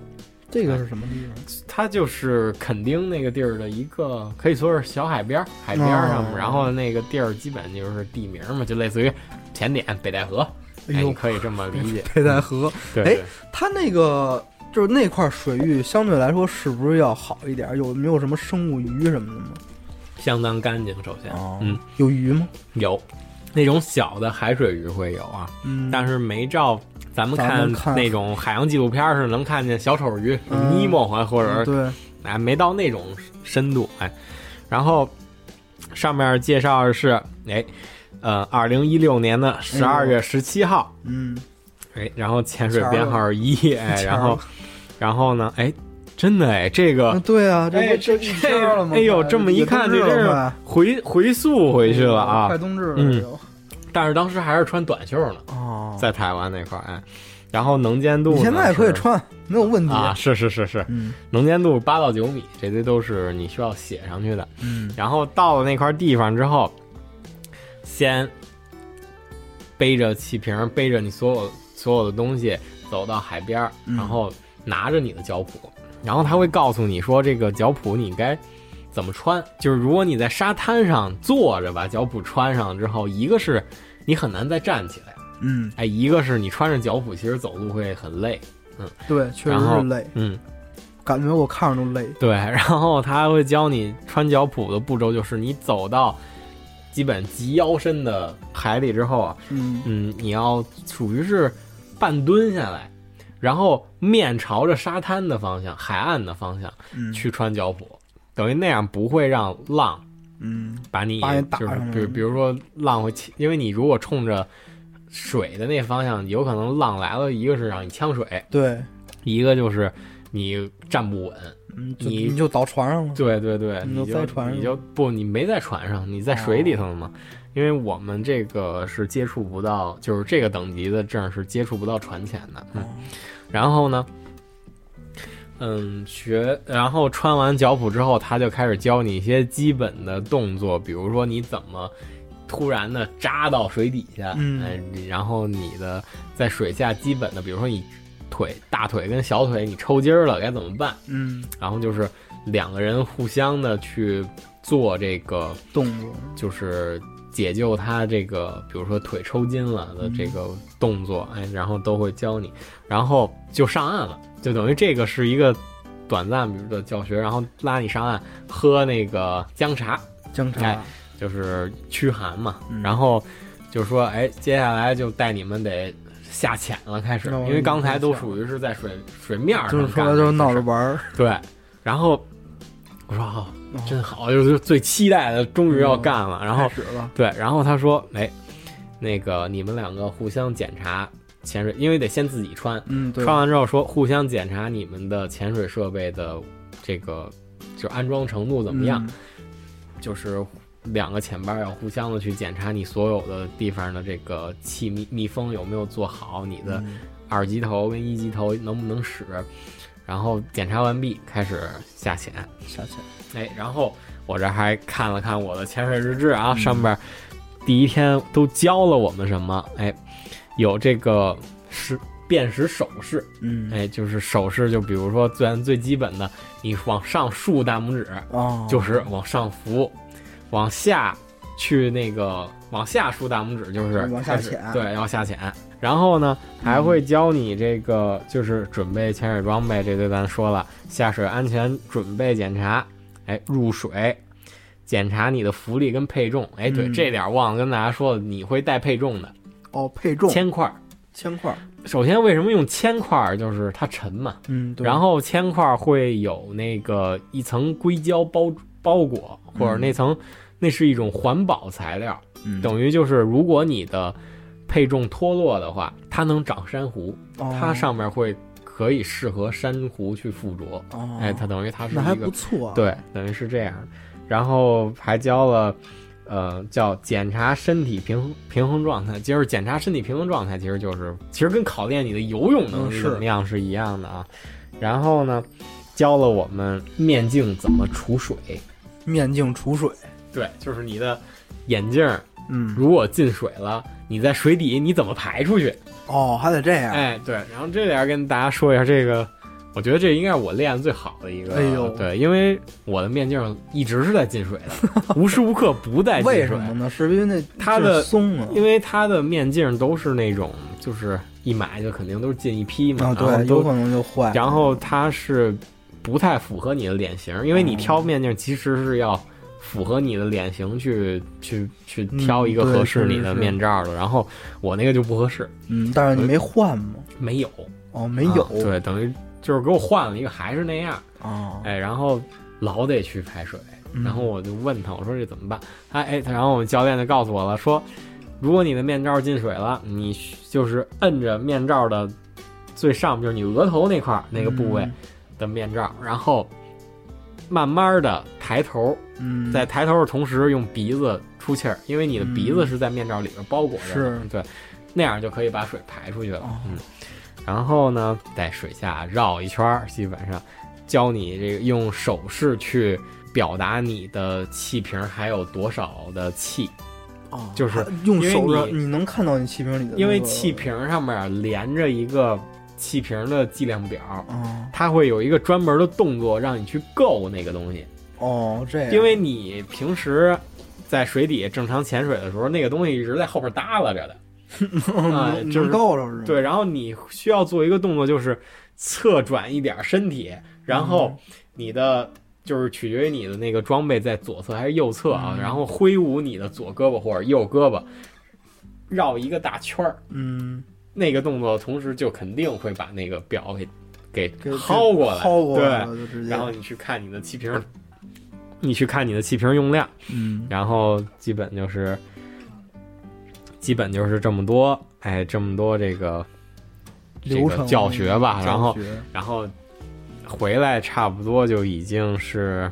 这个是什么地方？它就是垦丁那个地儿的一个，可以说是小海边儿，海边儿上。哦然后那个地儿基本就是地名嘛，就类似于前点北戴河，哎，可以这么理解。北戴河，对，哎对它那个就是那块水域相对来说是不是要好一点？有没有什么生物鱼什么的吗？相当干净。首先，哦嗯，有鱼吗？有那种小的海水鱼会有啊，嗯，但是没照咱们看们看那种海洋纪录片儿似的，能看见小丑鱼、嗯尼莫啊，或者是对，哎，没到那种深度，哎，然后上面介绍的是，哎，呃，二零一六年的十二月十七号，嗯，哎，然后潜水编号是一，哎，然后，然后呢，哎，真的哎，这个啊对啊，这哎这不一天了吗？哎呦快这么一看也冬至这真是快回回溯回去了啊快，冬至了嗯这就但是当时还是穿短袖呢，哦，在台湾那块儿，哎，然后能见度你现在也可以穿，没有问题。啊，是是是是，嗯。能见度八到九米，这些都是你需要写上去的。嗯。然后到了那块地方之后，先背着气瓶，背着你所有所有的东西走到海边然后拿着你的脚蹼，然后他会告诉你说这个脚蹼你该怎么穿。就是如果你在沙滩上坐着把脚蹼穿上之后，一个是你很难再站起来，嗯，哎，一个是你穿着脚蹼其实走路会很累，嗯对，确实是累，嗯。感觉我看着都累。对，然后他还会教你穿脚蹼的步骤，就是你走到基本及腰深的海里之后啊，嗯嗯，你要属于是半蹲下来，然后面朝着沙滩的方向、海岸的方向嗯去穿脚蹼，等于那样不会让浪嗯把你把你打就是上来比如比如说浪会起，因为你如果冲着水的那方向，有可能浪来了，一个是让你呛水，对，一个就是你站不稳。嗯，你你就倒船上了。对对对，你你就在船上你就不，你没在船上，你在水里头呢嘛。因为我们这个是接触不到，就是这个等级的证是接触不到船潜的。嗯，然后呢，嗯，学，然后穿完脚蹼之后，他就开始教你一些基本的动作，比如说你怎么突然的扎到水底下，嗯然后你的在水下基本的，比如说你腿大腿跟小腿你抽筋儿了该怎么办？嗯，然后就是两个人互相的去做这个，动作。就是解救他这个，比如说腿抽筋了的这个动作，哎，然后都会教你，然后就上岸了，就等于这个是一个短暂比如的教学，然后拉你上岸喝那个姜茶，姜茶哎，就是驱寒嘛，嗯然后就说，哎，接下来就带你们得。下潜了，开始，哦因为刚才都属于是在水水面上就是说就是闹着玩儿。对，然后我说哦，真好，就是最期待的，终于要干了。然后对，然后他说，哎，那个你们两个互相检查潜水，因为得先自己穿，嗯，对，穿完之后说互相检查你们的潜水设备的这个就安装程度怎么样，嗯。就是两个潜班要互相的去检查你所有的地方的这个气密密封有没有做好，你的嗯。二级头跟一级头能不能使，然后检查完毕开始下潜。下潜，哎，然后我这还看了看我的潜水日志啊，嗯。上边第一天都教了我们什么？哎，有这个是辨识手势，嗯，哎，就是手势，就比如说最最基本的，你往上竖大拇指，哦，就是往上浮，往下去那个往下竖大拇指就是往下潜对，要下潜。然后呢，还会教你这个就是准备潜水装备，这个咱说了，下水安全准备检查，哎，入水。检查你的浮力跟配重，哎，对，嗯这点忘了跟大家说了，你会带配重的哦，配重铅块儿。铅块儿，首先，为什么用铅块儿？就是它沉嘛，嗯，对，然后铅块会有那个一层硅胶包包裹，或者那层，那是一种环保材料，嗯等于就是如果你的配重脱落的话，它能长珊瑚，哦它上面会可以适合珊瑚去附着。哦，哎，它等于它是那还一个不错啊，，对，等于是这样。然后还教了。呃，叫检查身体平衡平衡状态，就是检查身体平衡状态，其实就是其实跟考验你的游泳能力怎么样是一样的啊。然后呢，教了我们面镜怎么储水，面镜储水，对，就是你的眼镜儿嗯，如果进水了，你在水底你怎么排出去？哦，还得这样，哎，对，然后这点跟大家说一下这个。我觉得这应该是我练的最好的一个，哎呦对，因为我的面镜一直是在进水的，无时无刻不在进水。为什么呢？是因为那它的松啊，因为它的面镜都是那种，就是一买就肯定都是进一批嘛，对，有可能就坏，然后它是不太符合你的脸型，因为你哦挑面镜其实是要符合你的脸型去去去嗯挑一个合适你的面罩的。然后我那个就不合适，嗯，但是你没换吗？没有，哦，没有啊，对，等于就是给我换了一个还是那样，哦，哎，然后老得去排水。嗯然后我就问他，我说这怎么办？他哎，他然后我们教练就告诉我了，说如果你的面罩进水了，你就是摁着面罩的最上面，就是你额头那块儿那个部位嗯的面罩，然后慢慢的抬头，嗯，在抬头的同时用鼻子出气儿，因为你的鼻子嗯是在面罩里边包裹着的，是。对，那样就可以把水排出去了。哦。嗯，然后呢，在水下绕一圈儿，基本上教你这个用手势去表达你的气瓶还有多少的气，哦，就是用手你你能看到你气瓶里的那个，因为气瓶上面连着一个气瓶的计量表。哦它会有一个专门的动作让你去够那个东西，哦这样，因为你平时在水底正常潜水的时候，那个东西一直在后边耷拉着的。啊能就是够着是吗？对，然后你需要做一个动作，就是侧转一点身体，然后你的就是取决于你的那个装备在左侧还是右侧啊，嗯然后挥舞你的左胳膊或者右胳膊，绕一个大圈儿，嗯，那个动作同时就肯定会把那个表给给给薅过来，薅过来对，然后你去看你的气瓶，你去看你的气瓶用量，嗯，然后基本就是，基本就是这么多，哎，这么多这个这流程个教学吧，然后然后回来差不多就已经是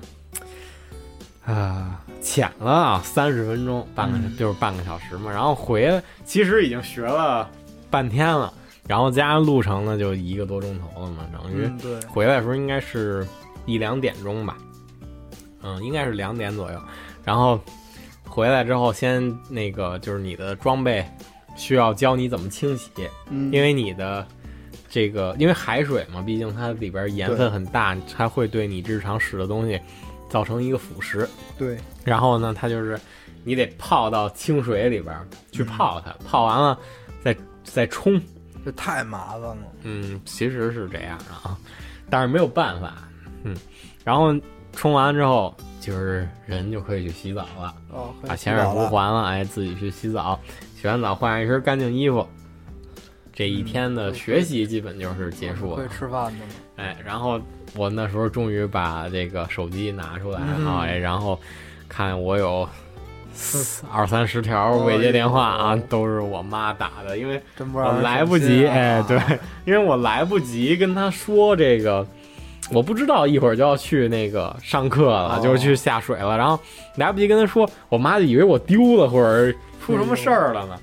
啊潜了啊三十分钟，半个、嗯。就是半个小时嘛，然后回来其实已经学了半天了，然后加上路程呢就一个多钟头了嘛，等于。嗯对，回来的时候应该是一两点钟吧，嗯，应该是两点左右。然后回来之后，先那个就是你的装备需要教你怎么清洗，嗯，因为你的这个因为海水嘛，毕竟它里边盐分很大，它会对你日常使的东西造成一个腐蚀。对，然后呢，它就是你得泡到清水里边去泡它，泡完了再再冲。这太麻烦了，嗯，其实是这样的啊，但是没有办法，嗯，然后冲完之后，就是人就可以去洗澡了，哦，把潜水服还了，哎，自己去洗澡，洗完澡换上一身干净衣服，这一天的学习基本就是结束了。会，吃饭的。吗？哎，然后我那时候终于把这个手机拿出来嗯。啊，哎然后看我有四二三十条未接电话啊都是我妈打的，因为我来不及，哎，对，因为我来不及跟她说这个。我不知道一会儿就要去那个上课了，哦。就是去下水了，然后来不及跟她说，我妈就以为我丢了或者出什么事儿了呢。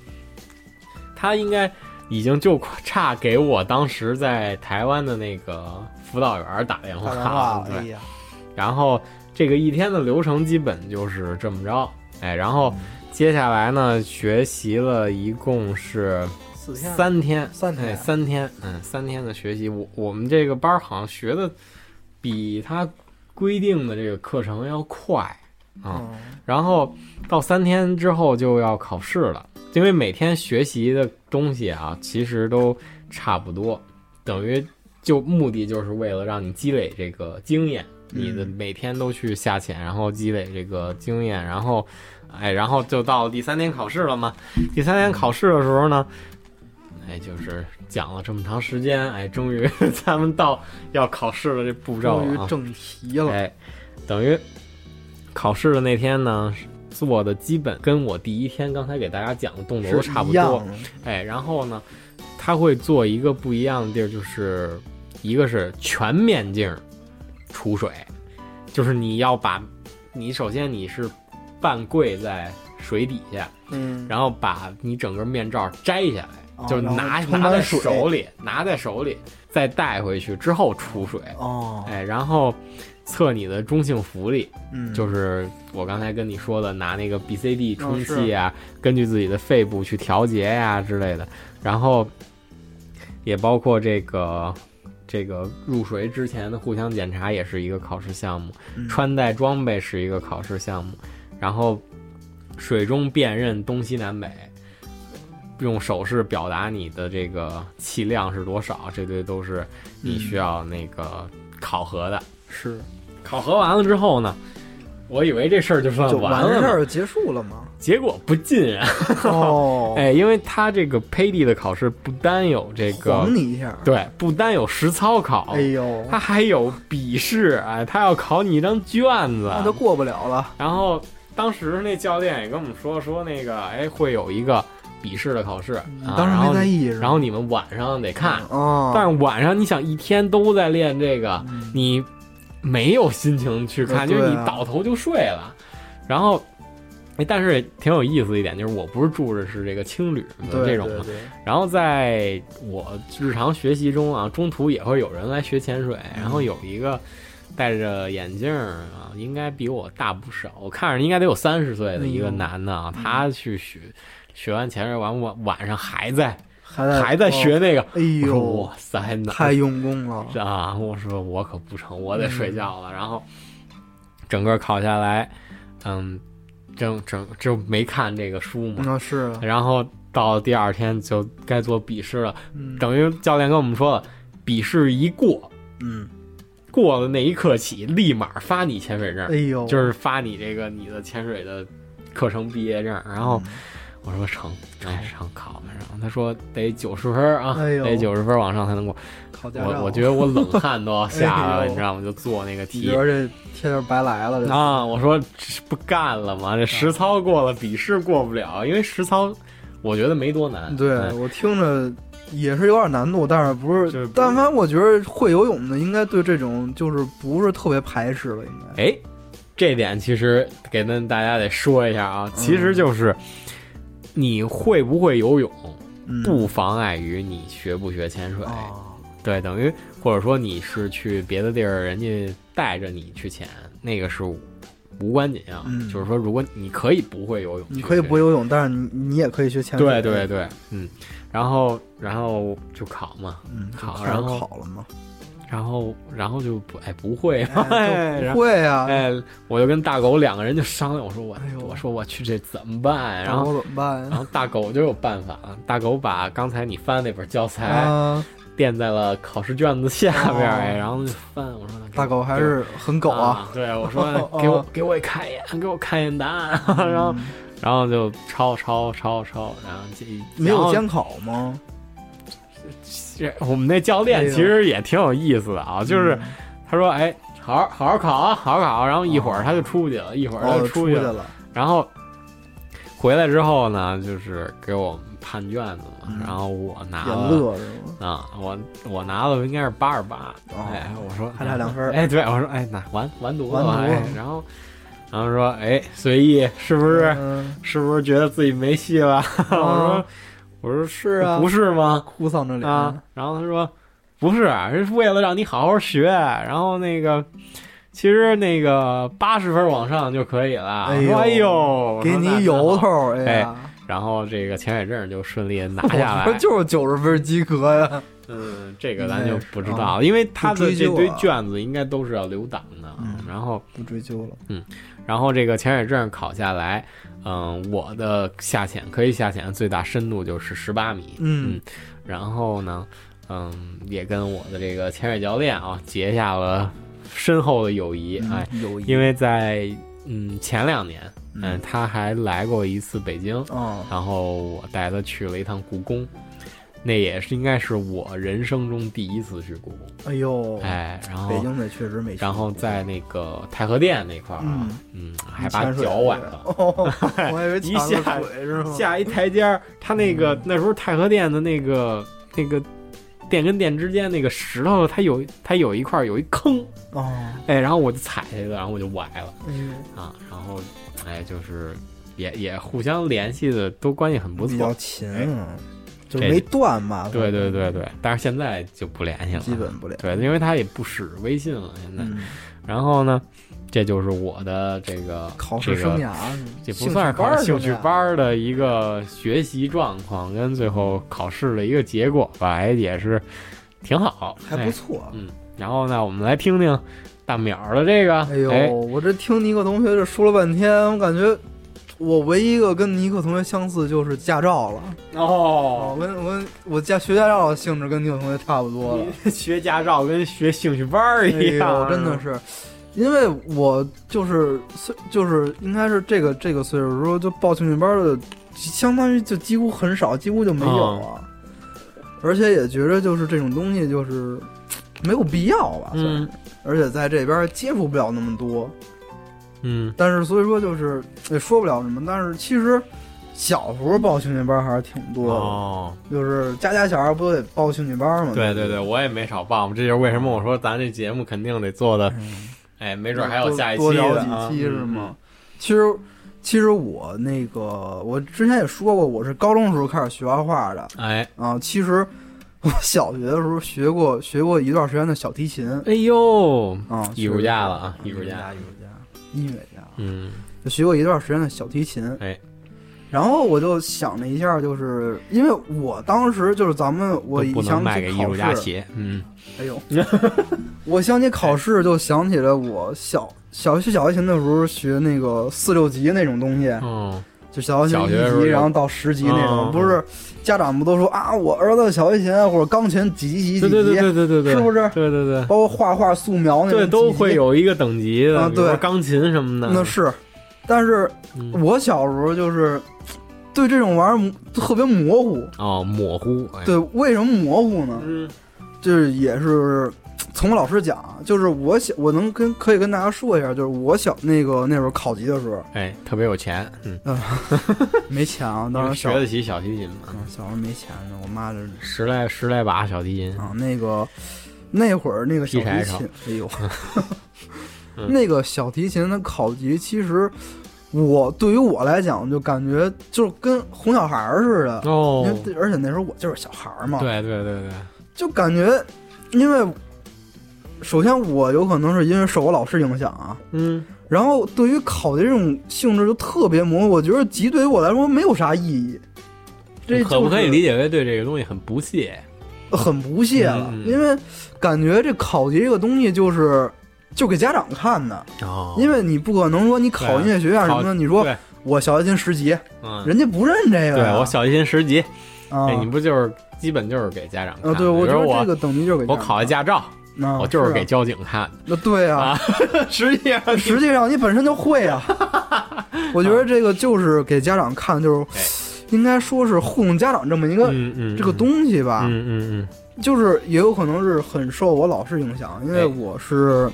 她应该已经就差给我当时在台湾的那个辅导员打电话了，，对，然后这个一天的流程基本就是这么着，哎，然后接下来呢，学习了一共是四天。三天，哎，三天三天，嗯，三天的学习，我我们这个班儿好像学的比他规定的这个课程要快啊，嗯然后到三天之后就要考试了，因为每天学习的东西啊，其实都差不多，等于就目的就是为了让你积累这个经验，你的嗯每天都去下潜，然后积累这个经验，然后，哎，然后就到第三天考试了嘛。第三天考试的时候呢，哎，就是讲了这么长时间，哎，终于咱们到要考试的这步骤了啊。终于正题了，哎，等于考试的那天呢，做的基本跟我第一天刚才给大家讲的动作都差不多。哎，然后呢，他会做一个不一样的地儿，就是一个是全面镜出水，就是你要把，你首先你是半跪在水底下，嗯，然后把你整个面罩摘下来，哦就拿拿在手里，拿在手里，再带回去之后储水。哦，哎，然后测你的中性浮力，嗯，就是我刚才跟你说的，拿那个 BCD 哦充气啊，根据自己的肺部去调节呀、之类的，然后也包括这个这个入水之前的互相检查也是一个考试项目，嗯穿戴装备是一个考试项目，然后水中辨认东西南北。用手势表达你的这个气量是多少，这堆都是你需要那个考核的。是考核完了之后呢，我以为这事儿就算就完了完，事儿结束了嘛，结果不尽然。哦，哎，因为他这个 PAD 的考试不单有这个晃，你一下，对，不单有实操考哎，呦，他还有笔试，哎，他要考你一张卷子，那就过不了了，然后当时那教练也跟我们说说那个，哎，会有一个笔试的考试，啊、当时没在意是？然后你们晚上得看，哦，但是晚上你想一天都在练这个，嗯你没有心情去看，就是你倒头就睡了。然后，哎，但是挺有意思的一点就是，我不是住的是这个青旅的这种嘛，然后在我日常学习中啊，中途也会有人来学潜水，嗯然后有一个。戴着眼镜儿啊，应该比我大不少。我看着应该得有三十岁的一个男的啊，他去学学完潜水完晚晚上还在还在还在学那个，哎呦哇，塞，哪太用功了，啊！我说我可不成，我得睡觉嗯了。然后整个考下来，嗯，整整就没看这个书嘛。那是啊，然后到第二天就该做笔试了，嗯等于教练跟我们说了，笔试一过，嗯，过了那一刻起，立马发你潜水证哎，呦，就是发你这个你的潜水的课程毕业证。然嗯后我说成，哎，上考吧。然后他说得九十分啊，哎得九十分往上才能过。我我觉得我冷汗都要下来了，哎你知道吗？就做那个题你觉得这天就白来了，啊，我说这不干了吗？这实操过了，笔试过不了，因为实操我觉得没多难。对哎我听着也是有点难度，但是不是，就是但凡我觉得会游泳的，应该对这种就是不是特别排斥了，应该。哎，这点其实给咱大家得说一下啊，其实就是你会不会游泳，嗯，不妨碍于你学不学潜水。啊，对，等于或者说你是去别的地儿，人家带着你去潜，那个是无关紧要。嗯就是说，如果你可以不会游泳，你可以不会游泳，但是你你也可以学潜水。对对，对，嗯，然后然后就考嘛，嗯，考然后考了嘛，然后然后就不哎不会，不会啊，哎，我就跟大狗两个人就商量，我说我、哎我说我去这怎么办？然然后后怎么办？然后大狗就有办法了，大狗把刚才你翻那本教材啊，垫在了考试卷子下边，哦。哎，然后就翻，我说大狗还是很狗啊，啊，对我说哦给我给我看一眼，给我看一眼答案，然后嗯。然后就抄抄抄抄，然后这没有监考吗？这我们那教练其实也挺有意思的啊，就是嗯。他说哎，好好好好考啊，好好考。然后一会儿他就出去了，一会儿就去出去了，然后回来之后呢，就是给我们判卷子嘛，嗯。然后我拿了？啊，我我拿了应该是八十八，哦哎，我说还差两分儿哎，对我说哎，那完完犊子了，哎，然后然后说哎，随意是不是、嗯。是不是觉得自己没戏了？我说我说是啊不是吗？哭丧着脸啊，然后他说不是，是为了让你好好学，然后那个。其实那个八十分往上就可以了。哎呦哎呦，给你由头，哎呀，然后这个潜水证就顺利拿下来。说就是九十分及格呀。嗯，这个咱就不知道，因为他的这堆卷子应该都是要留档的。嗯然后，不追究了，嗯然后这个潜水证考下来，嗯，我的下潜可以下潜最大深度就是十八米。嗯然后呢，嗯，也跟我的这个潜水教练啊结下了深厚的友谊。哎，有因为在嗯前两年，嗯嗯，他还来过一次北京，哦，然后我带他去了一趟故宫，那也是应该是我人生中第一次去故宫。哎呦，哎，然后北京的确实没去，然后在那个太和殿那块儿啊，嗯，还把脚崴了。哦，我还以为 一呛着下？下一台阶儿，他那个那时候太和殿的那个那个殿跟殿之间那个石头，它有它有一块儿有一坑，哦，哎，然后我就踩下去了，然后我就崴了嗯，啊，然后哎就是也也互相联系的都关系很不错比较错，勤啊，就没断嘛？对对对对，但是现在就不联系了，基本不联系对，因为他也不使微信了现在，嗯，然后呢，这就是我的这个考试生涯，这不算是考试兴趣班儿儿的一个学习状况，跟最后考试的一个结果吧，哎，也是挺好，还不哎错。嗯，然后呢，我们来听听大淼的这个，哎呦，我这听尼克同学这说了半天，我感觉我唯一一个跟尼克同学相似就是驾照了。哦我，跟我跟我驾学驾照的性质跟尼克同学差不多了。学驾照跟学兴趣班儿哎一样，呦，真的是，因为我就是岁就是应该是这个这个岁数的时候就报兴趣班的，相当于就几乎很少，几乎就没有啊。而且也觉得就是这种东西就是没有必要吧，算是嗯而且在这边接触不了那么多。嗯但是所以说就是也说不了什么，但是其实小时候报兴趣班还是挺多的，哦，就是家家小孩不都得报兴趣班吗？对对对，我也没少报，这就是为什么我说咱这节目肯定得做的，嗯，哎，没准还有下一期多聊的啊几期是吗？？其实其实我那个我之前也说过，我是高中时候开始学画画的嗯哎，啊。其实我小学的时候学过学过一段时间的小提琴哎呦，啊，艺术家了啊艺术家艺术家，音乐家。嗯，就学过一段时间的小提琴。哎，然后我就想了一下，就是因为我当时就是咱们我一都不能想起卖给艺术家考试，嗯，哎呦，我想起考试就想起了我小小学小提琴的时候学那个四六级那种东西，哦，就小提琴小学一级，然后到十级那种，嗯不是家长不都说啊，我儿子小提琴或者钢琴几级几级？对对对对对对，是不是？对对对。包括画画素描那种对，都会有一个等级的，对。钢琴什么的。那是，但是嗯我小时候就是对这种玩意儿特别模糊。哦，模糊。哎，对，为什么模糊呢？嗯就是也是从我老师讲，就是我小我能跟可以跟大家说一下，就是我小那个那会儿考级的时候哎，特别有钱，嗯，没钱啊，当时学得起小提琴嘛，嗯小时候没钱呢，我妈这十来十来把小提琴。啊那个那会儿那个小提琴，哎呦，嗯 那个小提琴的考级其实。我对于我来讲，就感觉就是跟哄小孩儿似的，哦。因，为而且那时候我就是小孩儿嘛，对对对对，就感觉，因为首先我有可能是因为受我老师影响啊，嗯，然后对于考的这种性质就特别模糊，我觉得级对于我来说没有啥意义，这可不可以理解为对这个东西很不屑？很不屑了，因为感觉这考级这个东西就是就给家长看的，哦，因为你不可能说你考音乐学院什么的，你说，我小提琴十级，嗯，人家不认这个呀，对我小提琴十级，啊。哎，你不就是基本就是给家长看？对我觉得这个等级就是给我考一驾照，我就是给啊交警看那对啊，啊，实际上实际上你本身就会啊。我觉得这个就是给家长看，就是哎。应该说是糊弄家长这么一个这个东西吧，嗯嗯嗯，就是也有可能是很受我老师影响，因为哎。我是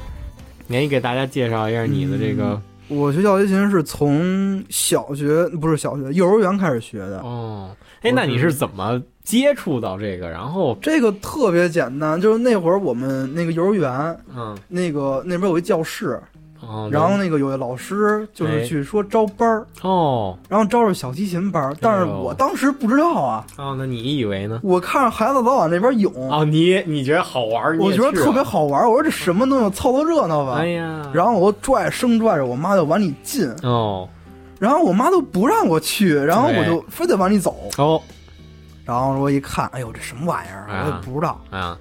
你给大家介绍一下你的这个我学小提琴是从小学不是小学幼儿园开始学的，哦，哎，那你是是怎么接触到这个？然后这个特别简单，就是那会儿我们那个幼儿园嗯那个那边有一教室，哦，然后那个有位老师就哎。是去说招班儿，哦。然后招着小提琴班儿，但是我当时不知道啊，哦，那你以为呢？我看着孩子老往那边涌，哦，你你觉得好玩？你我觉得特别。好玩，我说这什么东西凑凑热闹吧哎，呀，然后我拽生拽着我妈就往里进，哦。然后我妈都不让我去，然后我就非得往里走，哦。然后我一看，哎呦这什么玩意儿，啊我也不知道，啊，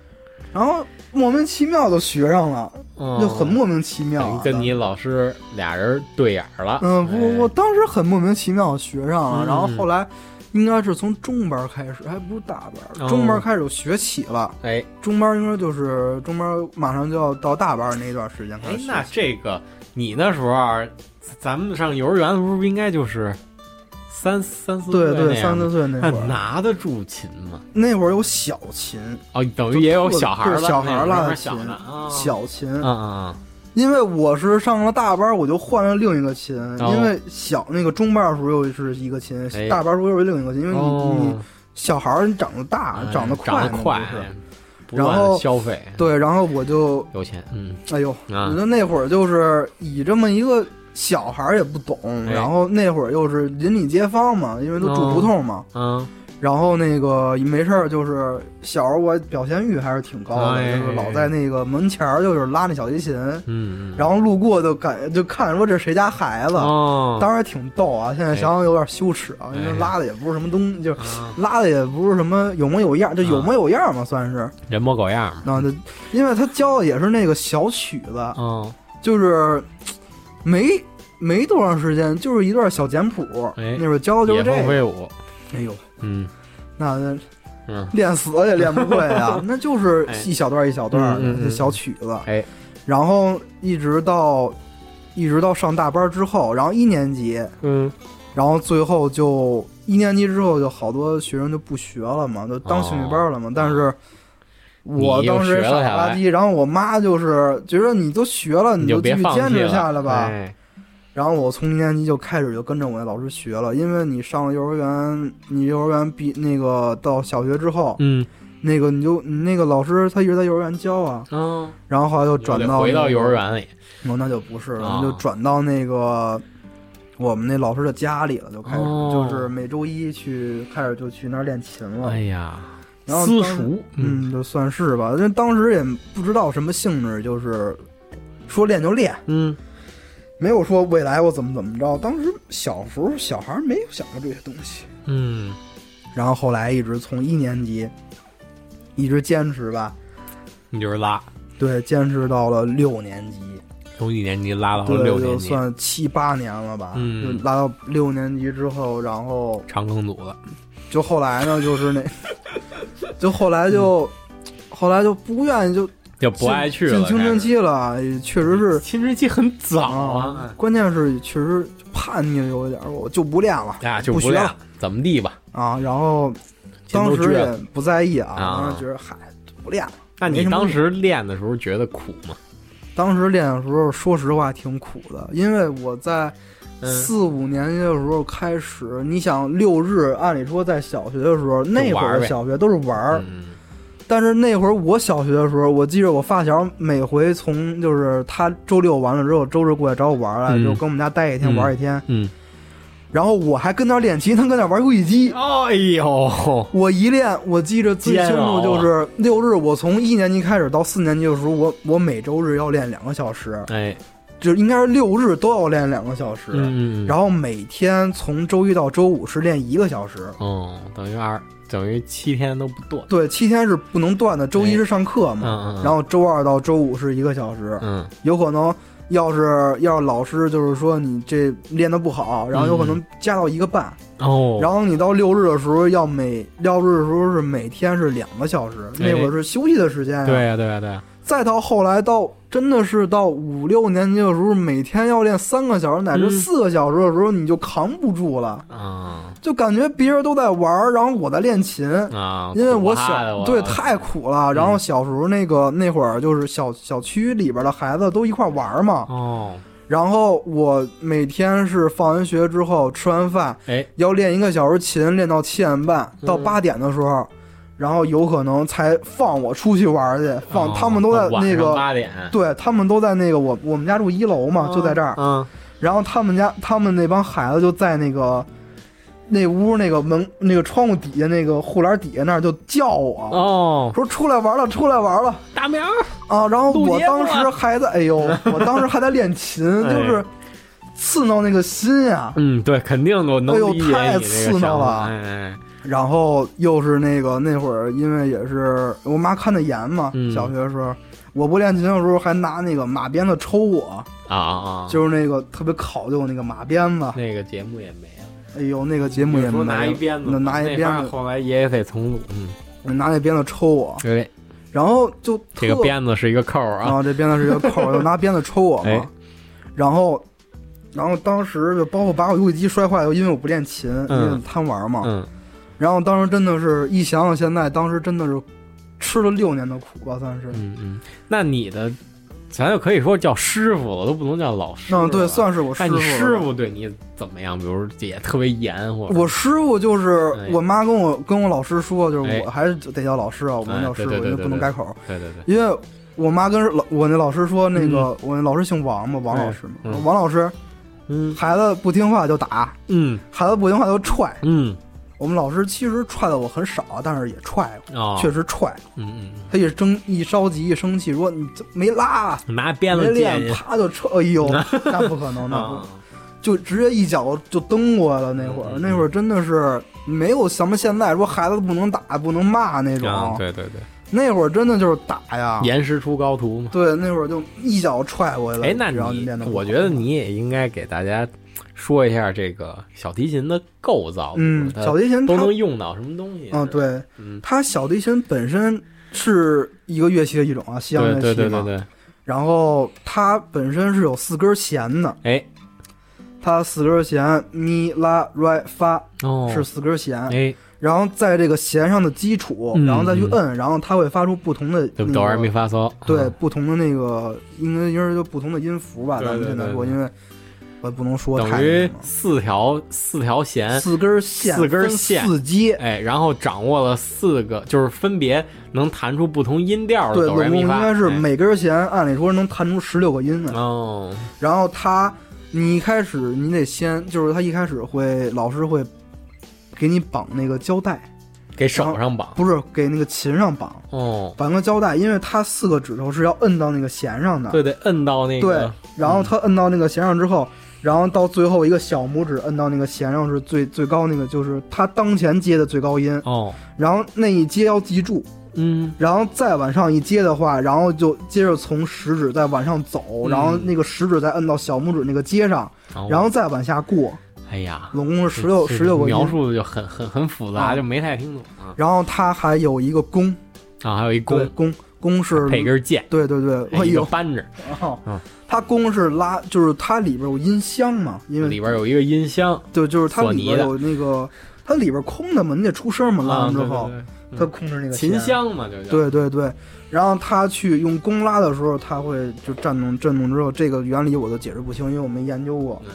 然后莫名其妙就学上了，哦就很莫名其妙啊、跟你老师俩人对眼儿了。嗯，不，哎。我当时很莫名其妙学上了，嗯。然后后来应该是从中班开始，还不是大班，哦。中班开始就学起了。哎。中班应该就是中班马上就要到大班那段时间开哎那这个你那时候啊，咱们上幼儿园的时候不应该就是三三四对对，岁那样吗三四岁那那会儿，拿得住琴吗？那会儿有小琴，哦，等于也有小孩儿小孩儿那拉的琴小琴，嗯嗯因为我是上了大班，我就换了另一个琴，哦因为小那个中班的时候又是一个琴，哎大班时候又是另一个琴，因为嗯，你、你哦小孩儿你长得大，哎长得快，快是，然后消费，对，然后我就有钱，嗯。哎呦，啊。我就那会儿就是以这么一个小孩儿也不懂，哎。然后那会儿又是邻里街坊嘛，因为都住胡同嘛，嗯。然后那个没事儿就是小时候我表现欲还是挺高的，哎。就是老在那个门前儿就是拉那小提琴，嗯，然后路过就感就看说这是谁家孩子。哦，当时也挺逗啊！现在想想有点羞耻啊，因为哎拉的也不是什么东西，就啊拉的也不是什么有模有样，就有模有样嘛，算是。人模狗样。嘛，然后就，因为他教的也是那个小曲子，哦，就是没没多长时间，就是一段小简谱。哎那会儿教的就是野这个。蜂飞舞，哎呦，嗯那那嗯，练死了也练不会啊！那就是哎一小段一小段的嗯嗯嗯小曲子，哎，然后一直到一直到上大班之后，然后一年级，嗯，然后最后就一年级之后就好多学生就不学了嘛，就当兴趣班了嘛。但是我当时傻了吧唧，然后我妈就是觉得你都学了，你就继续坚持下来吧。哎然后我从一年级就开始就跟着我那老师学了，因为你上了幼儿园，你幼儿园毕那个到小学之后，嗯那个你就你那个老师他一直在幼儿园教啊，嗯，然后后来就转到、回到幼儿，园里，哦，那就不是了，啊就转到那个我们那老师的家里了，就开始、哦就是每周一去开始就去那儿练琴了，哎呀，然后私塾，嗯，就算是吧，因为当时也不知道什么性质，就是说练就练。嗯。没有说未来我怎么怎么着，当时小时候小孩没有想过这些东西。嗯，然后后来一直从一年级一直坚持吧，你就是拉，对，坚持到了六年级，从一年级拉到对，就六年级，算七八年了吧。嗯。就拉到六年级之后，然后长庚组的，就后来呢，就是那，就后来就、后来就不愿意就就不爱去了，进青春，期了，确实是青春期很早啊，关键是确实叛逆了有一点儿，我就不练了哎呀，就不学了练了，怎么地吧？啊。然后当时也不在意啊，啊当时觉得嗨不练了。那你当时练的时候觉得苦吗？当时练的时候，说实话挺苦的，因为我在嗯四五年级的时候开始，你想六日，按理说在小学的时候，那会儿小学都是玩儿，嗯。但是那会儿我小学的时候，我记着我发小每回从就是他周六完了之后，周日过来找我玩儿来，嗯。就跟我们家待一天嗯玩一天，嗯，然后我还跟那儿练琴，他跟那儿玩游戏机。哎呦，我一练，我记着最清楚就是六日，我从一年级开始到四年级的时候，我我每周日要练两个小时，哎，就应该是六日都要练两个小时。嗯。嗯，然后每天从周一到周五是练一个小时，哦，等于二，等于七天都不断，对，七天是不能断的。周一是上课嘛，嗯嗯嗯。然后周二到周五是一个小时，嗯。有可能要是要是老师就是说你这练的不好，然后有可能加到一个半，哦，然后你到六日的时候要每六日的时候是每天是两个小时，哎。那会儿是休息的时间呀、对呀对呀对呀，再到后来到真的是到五六年级的时候，每天要练三个小时乃至嗯。四个小时的时候，你就扛不住了，啊。就感觉别人都在玩儿，然后我在练琴。啊，因为我小对太苦了，然后小时候那个那会儿就是小小区里边的孩子都一块玩儿嘛，哦，然后我每天是放完学之后吃完饭哎，要练一个小时琴，练到七点半到嗯。八点的时候，然后有可能才放我出去玩去，放、哦他们都在那个，八点，对他们都在那个我我们家住一楼嘛，就在这儿，嗯，然后他们家他们那帮孩子就在那个那屋那个门那个窗户底下那个护栏底下那儿就叫我。哦，说出来玩了，出来玩了。大苗，啊！然后我当时了还在，哎呦，我当时还在练琴，哎就是刺挠那个心呀。嗯，对，肯定的，我能哎呦理解你太这个想刺挠了。法，哎哎，然后又是那个那会儿，因为也是我妈看的严嘛，嗯。小学的时候，我不练琴的时候还拿那个马鞭子抽我，啊啊啊，就是那个特别考究那个马鞭子。那个节目也没了。哎呦，那个节目也说没拿一鞭子，那拿一那鞭子，后来爷爷得重录，嗯，拿那鞭子抽我，对，然后就这个鞭子是一个扣儿啊，啊，这鞭子是一个扣儿，就 拿鞭子抽我嘛。哎。然后，然后当时就包括把我游戏机摔坏了，因为我不练琴，因嗯为贪玩嘛。嗯，然后当时真的是一想想，现在当时真的是吃了六年的苦吧，算是。嗯嗯，那你的，咱就可以说叫师傅了，都不能叫老师。嗯，对，算是我师那傅师傅对你怎么样？比如也特别严，或者我师傅就是哎。我妈跟我跟我老师说，就是哎。我还是得叫老师啊，我不能哎叫师傅，因为不能改口。对对对，因为我妈跟老我那老师说，那个我那老师姓王嘛，王老师嘛。王老师嗯。孩子不听话就打，嗯。孩子不听话就踹。嗯我们老师其实踹的我很少，但是也踹过，哦，确实踹。嗯嗯他一生一着急一生气，说你这没拉，嗯，拿鞭没子练，啪就踹，哎呦，那不可能，那不啊，就直接一脚就蹬过来了。那会儿嗯，那会儿真的是没有咱们现在说孩子不能打、不能骂那啊种。对对对，那会儿真的就是打呀。严师出高徒嘛。对，那会儿就一脚踹过去了。哎，那你练得不好我觉得你也应该给大家说一下这个小提琴的构造，嗯，小提琴它都能用到什么东西？嗯，，对，嗯，它小提琴本身是一个乐器的一种啊，西洋乐器嘛。对对对。对，然后它本身是有四根弦的，哎。它四根弦咪拉瑞发哦，是四根弦，哎，然后在这个弦上的基础，嗯然后再去摁，然后它会发出不同的那对哆来咪个发嗦，对啊不同的那个应该应该是就不同的音符吧，咱们现在说，因为我也不能说等于四条四条弦，四根线，四根分线四阶，哎，然后掌握了四个，就是分别能弹出不同音调的对，哆总共应来咪发，该是哎每根弦按理说能弹出十六个音呢。哦，然后他，你一开始你得先，就是他一开始会老师会给你绑那个胶带，给手上绑不是给那个琴上绑哦，绑个胶带，因为它四个指头是要摁到那个弦上的。对，得摁到那个对，然后它摁到那个弦上之后，然后到最后一个小拇指摁到那个弦上是最最高那个，就是它当前接的最高音。哦，然后那一接要记住，嗯，然后再往上一接的话，然后就接着从食指再往上走，嗯。然后那个食指再摁到小拇指那个接上，哦。然后再往下过，哎呀，总共是十六十六个音。描。述的就很很很复杂，啊。就没太听懂啊。然后它还有一个弓，啊，还有一对弓，弓弓是配根箭，对对对，我一个扳指，哦。嗯它弓是拉，就是它里边有音箱嘛，因为里边有一个音箱对，就是它里边有那个，它里边空的嘛，你得出声嘛，拉啊，完之后，它控制那个琴。箱嘛，就叫对对对，然后它去用弓拉的时候，它会就震动震动之后，这个原理我都解释不清，因为我没研究过，嗯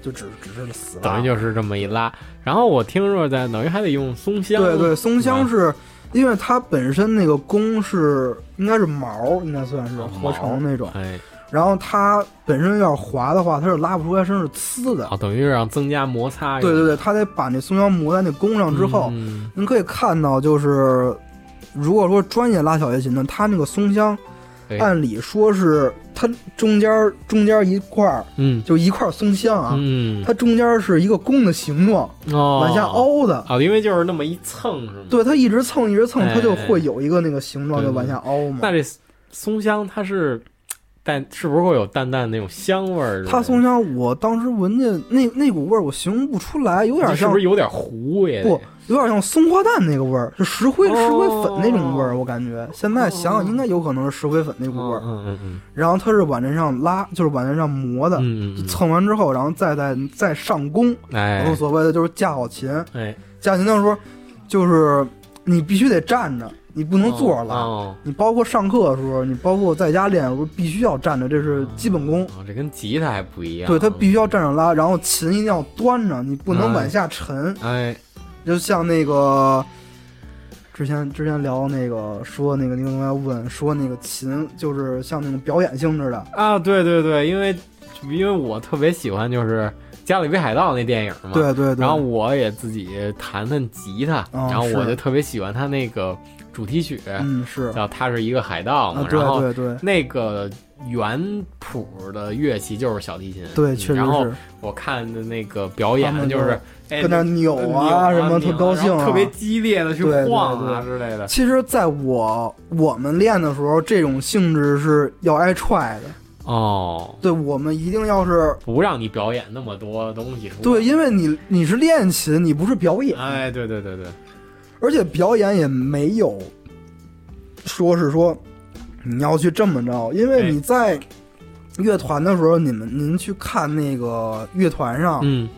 就只只是死拉。等于就是这么一拉。然后我听说在等于还得用松香，对对，松香是是因为它本身那个弓是应该是毛，应该算是合成那种，哎，然后它本身要是滑的话，它是拉不出来声，是呲的。啊，等于是让增加摩擦。对对对，它得把那松香磨在那弓上之后，嗯您可以看到，就是如果说专业拉小提琴的，它那个松香，哎按理说是它中间中间一块儿嗯就一块松香啊，嗯，它中间是一个弓的形状，哦往下凹的。啊，因为就是那么一蹭是吗？对，它一直蹭一直蹭，哎它就会有一个那个形状，就往下凹嘛。那这松香它是但是不是会有淡淡那种香味儿？它松香，我当时闻见那那股味儿，我形容不出来，有点像是不是有点糊呀？不，有点像松花蛋那个味儿，是石灰哦石灰粉那种味儿，我感觉。现在想想，应该有可能是石灰粉那股味儿。嗯嗯嗯然后它是往那上拉，就是往那上磨的，嗯嗯，蹭完之后，然后再再再上工。哎我们所谓的就是架好琴，哎，架琴的时候，就是你必须得站着，你不能坐着拉。哦你包括上课的时候，你包括在家练的时候，必须要站着，这是基本功。哦，这跟吉他还不一样。对，它必须要站着拉，然后琴一定要端着，你不能往下沉。哎，就像那个之前之前聊那个说那个那个同学问说那个琴就是像那种表演性质的，啊，对对对，因为因为我特别喜欢就是《加勒比海盗》那电影嘛。对对对。然后我也自己弹弹吉他，哦然后我就特别喜欢他那个主题曲，嗯是。然后他是一个海盗嘛然后对对。那个原谱的乐器就是小提琴，对，确实然后是我看的那个表演就是哎跟那扭扭啊什么扭特高兴啊。特别激烈的去晃啊之类的。其实，在我我们练的时候，这种性质是要挨踹的。哦，对，我们一定要是不让你表演那么多东西。对，因为你你是练琴，你不是表演，哎，对对对对，而且表演也没有说是说你要去这么着，因为哎。你在乐团的时候，你们您去看那个乐团上，嗯，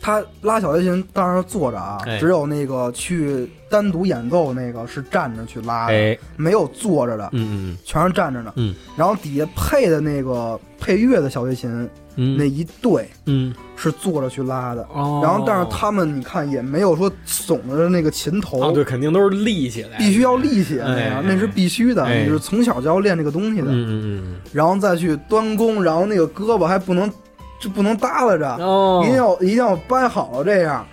他拉小提琴当然是坐着啊，哎。只有那个去单独演奏那个是站着去拉的，哎，没有坐着的，嗯嗯全是站着的。嗯，然后底下配的那个配乐的小提琴、嗯，那一对嗯。是坐着去拉的。哦，然后，但是他们你看也没有说耸着那个琴头，哦，对，肯定都是立起来，必须要立起来那样，哎那是必须的，哎。你是从小就要练这个东西的，嗯嗯然后再去端弓，然后那个胳膊还不能就不能耷拉着，嗯，哦，一定要一定要掰好了这样。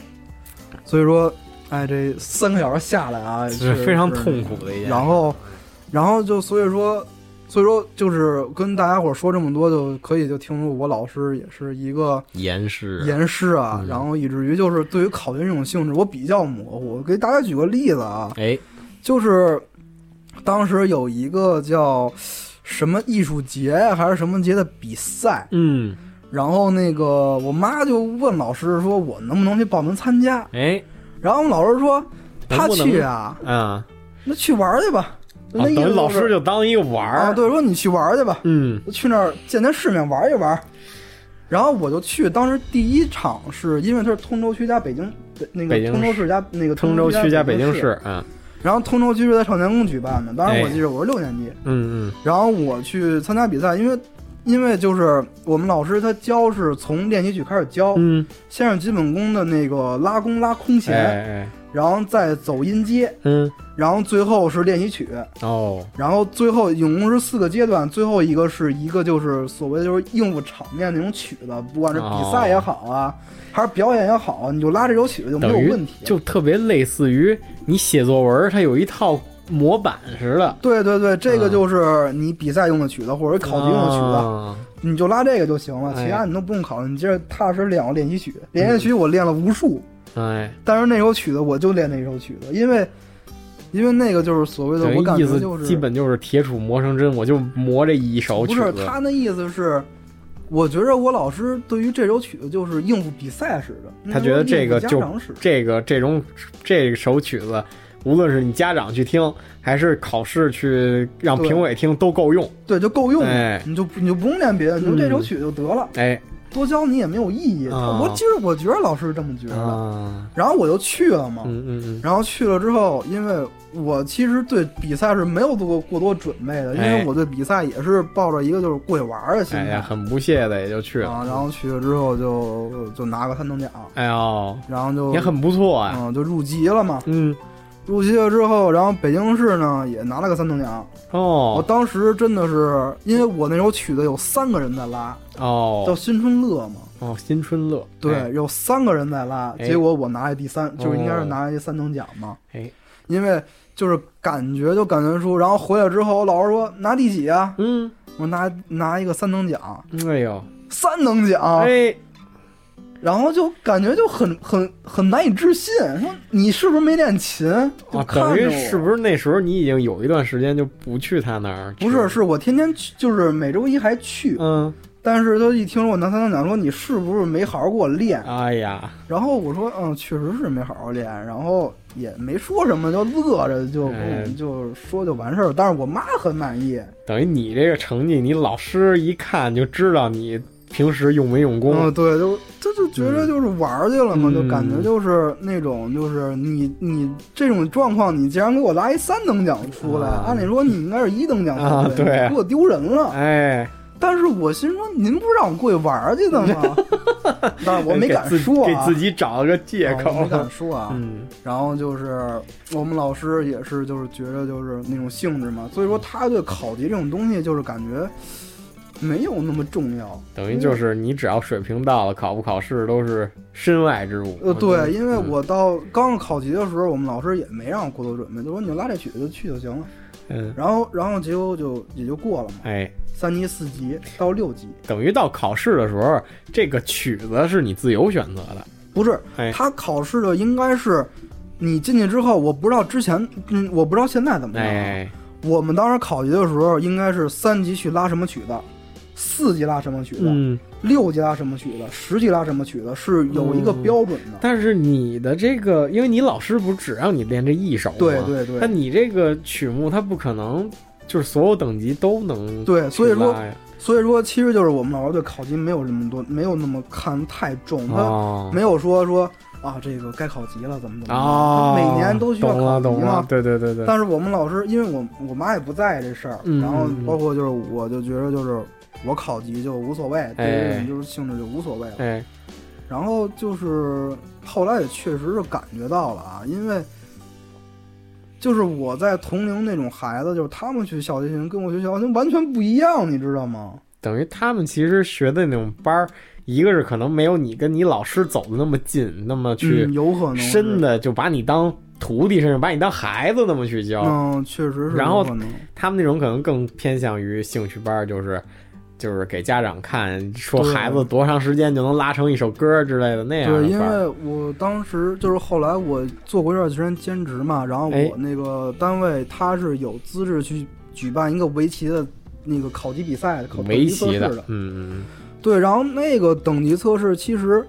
所以说，哎，这三个小时下来啊，是是非常痛。苦的一件事。然后，然后就所以说，所以说就是跟大家伙说这么多，就可以就听出我老师也是一个严师，严师啊，嗯。然后以至于就是对于考研这种性质，我比较模糊。我给大家举个例子啊，哎，就是当时有一个叫什么艺术节呀，还是什么节的比赛，嗯，然后那个我妈就问老师说，我能不能去报名参加？哎，然后我们老师说他去啊，啊，那去玩去吧。那意思是老师就当一个玩儿啊，，对，说你去玩儿去吧，嗯去那儿见见世面玩一玩。然后我就去，当时第一场是因为它是通州区加北京北那个通州市加那个通州区加北京市，嗯然后通州区是在少年宫举办的。当时我哎记得我是六年级，嗯嗯，然后我去参加比赛，因为因为就是我们老师他教是从练习曲开始教，嗯，先是基本功的那个拉弓拉空哎弦，哎，然后再走音阶，嗯，然后最后是练习曲，哦，然后最后总共是四个阶段，最后一个是一个就是所谓的就是应付场面那种曲子，不管是比赛也好啊，还是表演也好啊，你就拉这首曲子就没有问题。就特别类似于你写作文，它有一套模板似的，对对对，这个就是你比赛用的曲子或者考级用的曲子，啊。你就拉这个就行了，哎。其他你都不用考虑，你接着踏实练我练习曲。练习曲我练了无数，哎，但是那首曲子我就练那首曲子，因为因为那个就是所谓的我感觉就是基本就是铁杵磨成针，我就磨这一首不是，他那意思是，我觉着我老师对于这首曲子就是应付比赛似的，他觉得这个就这个这种这首曲子，无论是你家长去听，还是考试去让评委听，都够用。对就够用，哎你就你就不用练别的，你就这首嗯曲就得了，哎多教你也没有意义。啊我其实我觉得老师是这么觉得，啊，然后我就去了嘛。嗯嗯嗯，然后去了之后，因为我其实对比赛是没有做过过多准备的，因为哎我对比赛也是抱着一个就是过去玩儿的心态很不屑的也就去啊。了。然后去了之后就就拿个三等奖，哎呦，然后就也很不错啊。嗯就入籍了嘛。嗯，入籍了之后，然后北京市呢也拿了个三等奖。哦。我哦当时真的是，因为我那首曲子有三个人在拉，哦。叫哦《新春乐》嘛，哦，新春乐，对，哎。有三个人在拉，哎结果我拿了第三，就是应该是哦。拿了第三等奖嘛。哎，因为就是感觉就感觉出，然后回来之后，我老师说拿第几啊？嗯，我拿拿一个三等奖，哎呦，三等奖，哎，然后就感觉就很很很难以置信，说你是不是没练琴？就啊，等于看是不是那时候你已经有一段时间就不去他那儿？不是，是我天天去，就是每周一还去，嗯，但是他一听说我拿三等奖，说你是不是没好好给我练？哎呀，然后我说，嗯，确实是没好好练，然后也没说什么，就乐着就、哎就说就完事儿。但是我妈很满意，等于你这个成绩，你老师一看就知道你平时用没用功。嗯，对，就这就觉得就是玩去了嘛，嗯就感觉就是那种就是你你这种状况，你竟然给我拉一三等奖出来，啊按理说你应该是一等奖啊才对对给我丢人了。哎，但是我心说，您不是让我过去玩去的吗？但是我没敢说啊，给自己找了个借口。没敢说啊。嗯，然后就是我们老师也是，就是觉得就是那种性质嘛，所以说他对考级这种东西就是感觉没有那么重要。等于就是你只要水平到了，考不考试都是身外之物。呃，对，因为嗯我到刚考级的时候，我们老师也没让我过多准备，就说你就拉这曲子就去就行了。嗯，然后，然后结果就也就过了嘛，哎，三级、四级到六级，等于到考试的时候，这个曲子是你自由选择的。不是哎他考试的应该是你进去之后，我不知道之前，嗯，我不知道现在怎么样啊。哎，我们当时考级的时候，应该是三级去拉什么曲子，四级拉什么曲子，嗯，六级拉什么曲子，十级拉什么曲子，是有一个标准的。但是你的这个，因为你老师不只让你练这一首吗？对对对但你这个曲目，它不可能就是所有等级都能对，所以说所以说，其实就是我们老师对考级没有那么多，没有那么看太重，他哦没有说说啊，这个该考级了，怎么怎么样，哦，每年都需要懂考级了懂了嘛，。对对对对，但是我们老师，因为我我妈也不在意这事儿，嗯然后包括就是我就觉得就是我考级就无所谓，对于这种就是性质就无所谓了。哎，然后就是后来也确实是感觉到了啊，因为就是我在同龄那种孩子，就是他们学小提琴跟我学小提琴完全不一样，你知道吗？等于他们其实学的那种班儿，一个是可能没有你跟你老师走的那么近，那么去嗯，有可能深，的就把你当徒弟，甚至把你当孩子那么去教。嗯，确实是然后。他们那种可能更偏向于兴趣班儿，就是就是给家长看，说孩子多长时间就能拉成一首歌之类的那样的对，因为我当时就是后来我做过一段时间兼职嘛，然后哎我那个单位他是有资质去举办一个围棋的那个考级比赛，考级测试的，嗯，对，然后那个等级测试，其实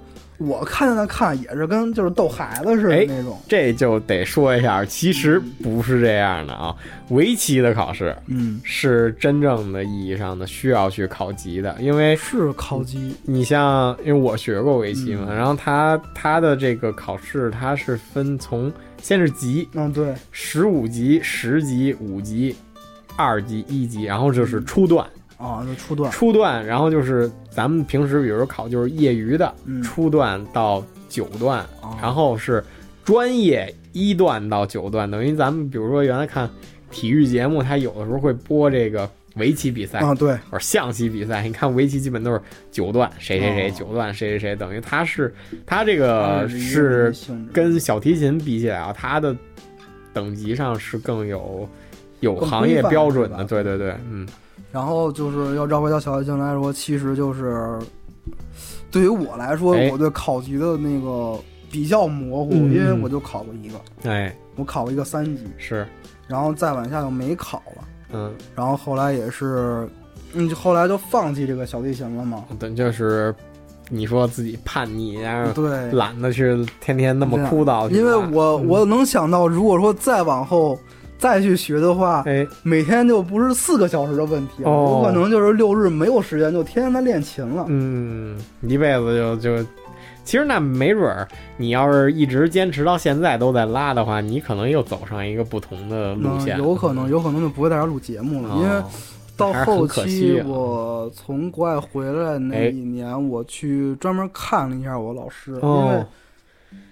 我看见他看也是跟就是逗孩子似的哎那种，这就得说一下，其实不是这样的啊。围棋的考试嗯，是真正的意义上的需要去考级的，因为是考级，你像，因为我学过围棋嘛，嗯。然后他他的这个考试，它是分从先是级，嗯，对，十五级、十级、五级、二级、一级，然后就是初段，啊，就初段，初段，然后就是咱们平时比如说考就是业余的，嗯，初段到九段，啊然后是专业一段到九段，等于咱们比如说原来看体育节目，它有的时候会播这个围棋比赛，啊，对，或者象棋比赛，你看围棋基本都是九段，谁谁谁哦。九段，谁谁谁，等于它是它这个是跟小提琴比起来啊，它的等级上是更有有行业标准的，对对对，嗯，然后就是要绕回到小提琴来说，其实就是对于我来说，哎。我对考级的那个比较模糊，嗯因为我就考过一个，哎，我考过一个三级，是，然后再往下就没考了。嗯，然后后来也是，嗯，就后来就放弃这个小提琴了嘛。等就是你说自己叛逆，然后对，懒得去天天那么枯燥因为我嗯。我能想到，如果说再往后再去学的话，哎。每天就不是四个小时的问题了，哦。有可能就是六日没有时间，就天天在练琴了。嗯，一辈子就就，其实那没准儿，你要是一直坚持到现在都在拉的话，你可能又走上一个不同的路嗯，线，有可能，有可能就不会在这儿录节目了，哦因为到后期啊。我从国外回来那哎。一年，我去专门看了一下我老师，因为哦，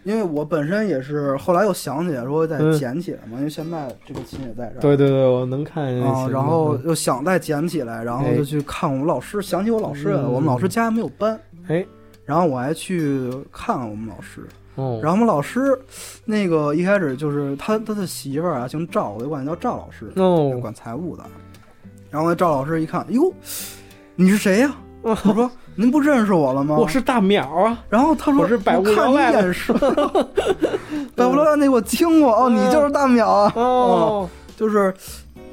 因为我本身也是后来又想起来说再嗯捡起来嘛，因为现在这个琴也在这儿。对对对，我能看见那啊，然后嗯又想再捡起来，然后哎就去看我们老师，想起我老师来了。嗯我们老师家还没有搬，哎然后我还去看了我们老师。哦，然后我们老师那个一开始就是他他的媳妇儿啊姓赵，我就管他叫赵老师，哦管财务的。然后那赵老师一看，哟，你是谁呀、我说您不认识我了吗？我是大淼啊，然后他说我是百无聊赖。的 百无聊赖那我听过哦，你就是大淼啊，哦，就是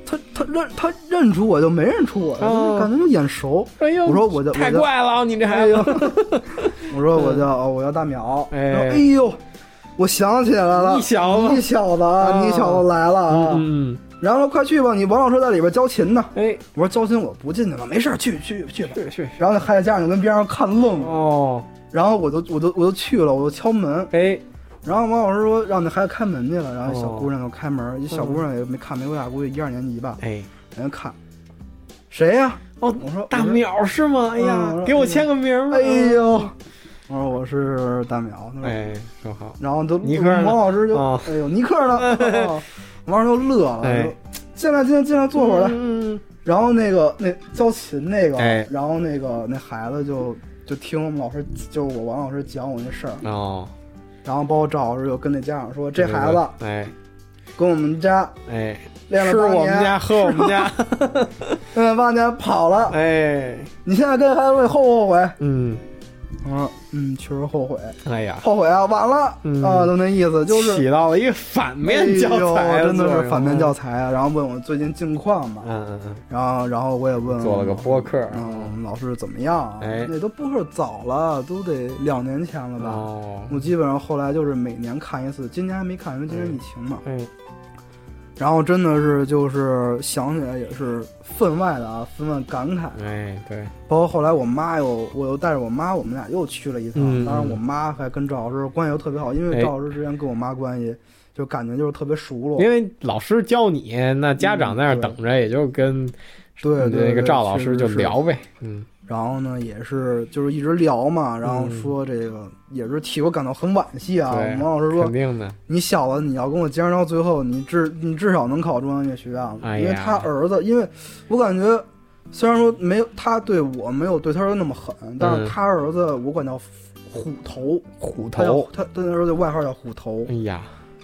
他他认他认出我就没认出我，哦感觉就眼熟。哎呦，我说我就太怪了，你这孩哎呦子，，我说我叫哦我叫大淼，哎。呦，我想起来了，你小子你小子你小子来了啊！嗯，然后说快去吧，你王老师在里边教琴呢。哎，我说教琴我不进去了，没事去去去吧。去去，然后那孩子家长就跟边上看愣了，哦，然后我就我就我就去了，我就敲门，哎，然后王老师说让那孩子开门去了，然后小哦姑娘就开门，一小姑娘也没看没多大，估计一二年级吧，哎，人家看。谁呀？哦，我说大。淼是吗？哎呀嗯，给我签个名哎呦，我说我是大淼，他说哎，说好，然后都尼克王老师就哦。哎呦尼克呢，老师就乐了，进来进来进来坐会儿来。嗯，然后那个那教琴那个，哎。然后那个那孩子就就听我们老师，就是我王老师讲我那事儿，哦，然后包括赵老师就跟那家长说，这孩子哎跟我们家哎，练了吃八年，我们家，喝我们家，练了八年跑了，哎，你现在跟孩子后不后悔？嗯，我说嗯，确实后悔，哎呀，后悔啊，晚了、嗯。啊，就那意思，就是起到了一个反面教材哎真的是反面教材啊。然后问我最近近况嘛，嗯嗯嗯，然后然后我也问做了个播客。嗯，老师怎么样啊？哎。那都播客早了，都得两年前了吧？哦，我基本上后来就是每年看一次，今年还没看，因为今年疫情嘛。哎，然后真的是就是想起来也是分外的啊，分外感慨。哎，对，包括后来我妈又，我又带着我妈，我们俩又去了一趟。嗯当然，我妈还跟赵老师关系又特别好，因为哎赵老师之前跟我妈关系就感觉就是特别熟络。因为老师教你，那家长在那儿等着，也就跟对对对那个赵老师就是聊呗，嗯，然后呢，也是就是一直聊嘛，然后说这个、也是替我感到很惋惜啊。对王老师说肯，定的，你小子，你要跟我坚持到最后，你至你至少能考中央音乐学院了，哎呀。因为他儿子，因为我感觉虽然说没有他对我没有对他儿子那么狠，但是嗯。他儿子我管叫虎头，虎头，他他那时候的外号叫虎头。哎，呀，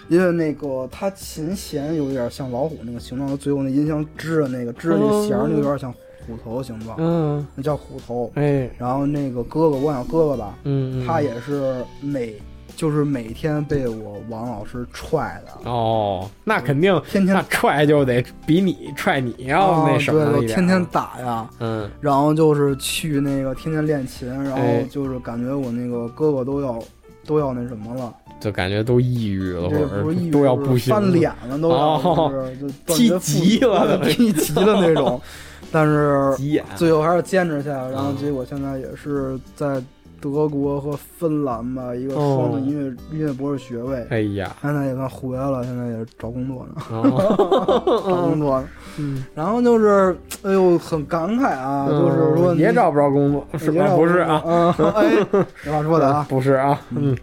因为那个他琴弦有点像老虎那个形状，最后那音箱支的那个支的那弦儿，那有点像虎头的形状，嗯，那叫虎头。哎，然后那个哥哥，我想哥哥吧，嗯，嗯他也是每就是每天被我王老师踹的，哦，那肯定，天天那踹就得比你踹你要那什么啊对，天天打呀。嗯，然后就是去那个天天练琴，然后哎就是感觉我那个哥哥都要都要那什么了，就感觉都抑郁了，或者不是抑郁都要不行，翻脸了，都要是就断踢急了 对踢急了那种。但是急眼，最后还是坚持下来，然后嗯结果现在也是在德国和芬兰吧，一个双的哦音乐音乐博士学位。哎呀，现在也算回来了，现在也找工作呢，哦 找工作呢。嗯，然后就是，哎呦，很感慨啊，就是说你也找不着工作，是吧？不是啊，嗯，哎，实话说的啊，不是啊，嗯，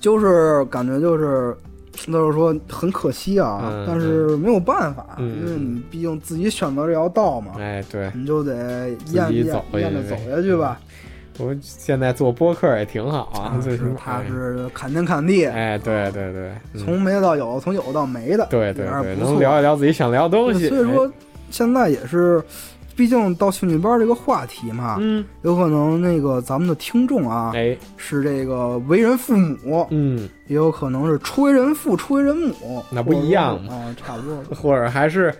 就是感觉就是，就是说很可惜啊，嗯但是没有办法，嗯因为你毕竟自己选择这条道嘛，哎，对，你就得自咽咽己走下去咽着走下去吧。我现在做播客也挺好啊，最起是码他是砍天砍地，哎，对对对，嗯。从没到有，从有到没的，对对对，能聊一聊自己想聊的东西，所以说现在也是，毕竟到兴趣班这个话题嘛，嗯，有可能那个咱们的听众啊，哎，是这个为人父母，嗯，也有可能是初为人父、初为人母，那不一样嘛。啊，差不多。或者还是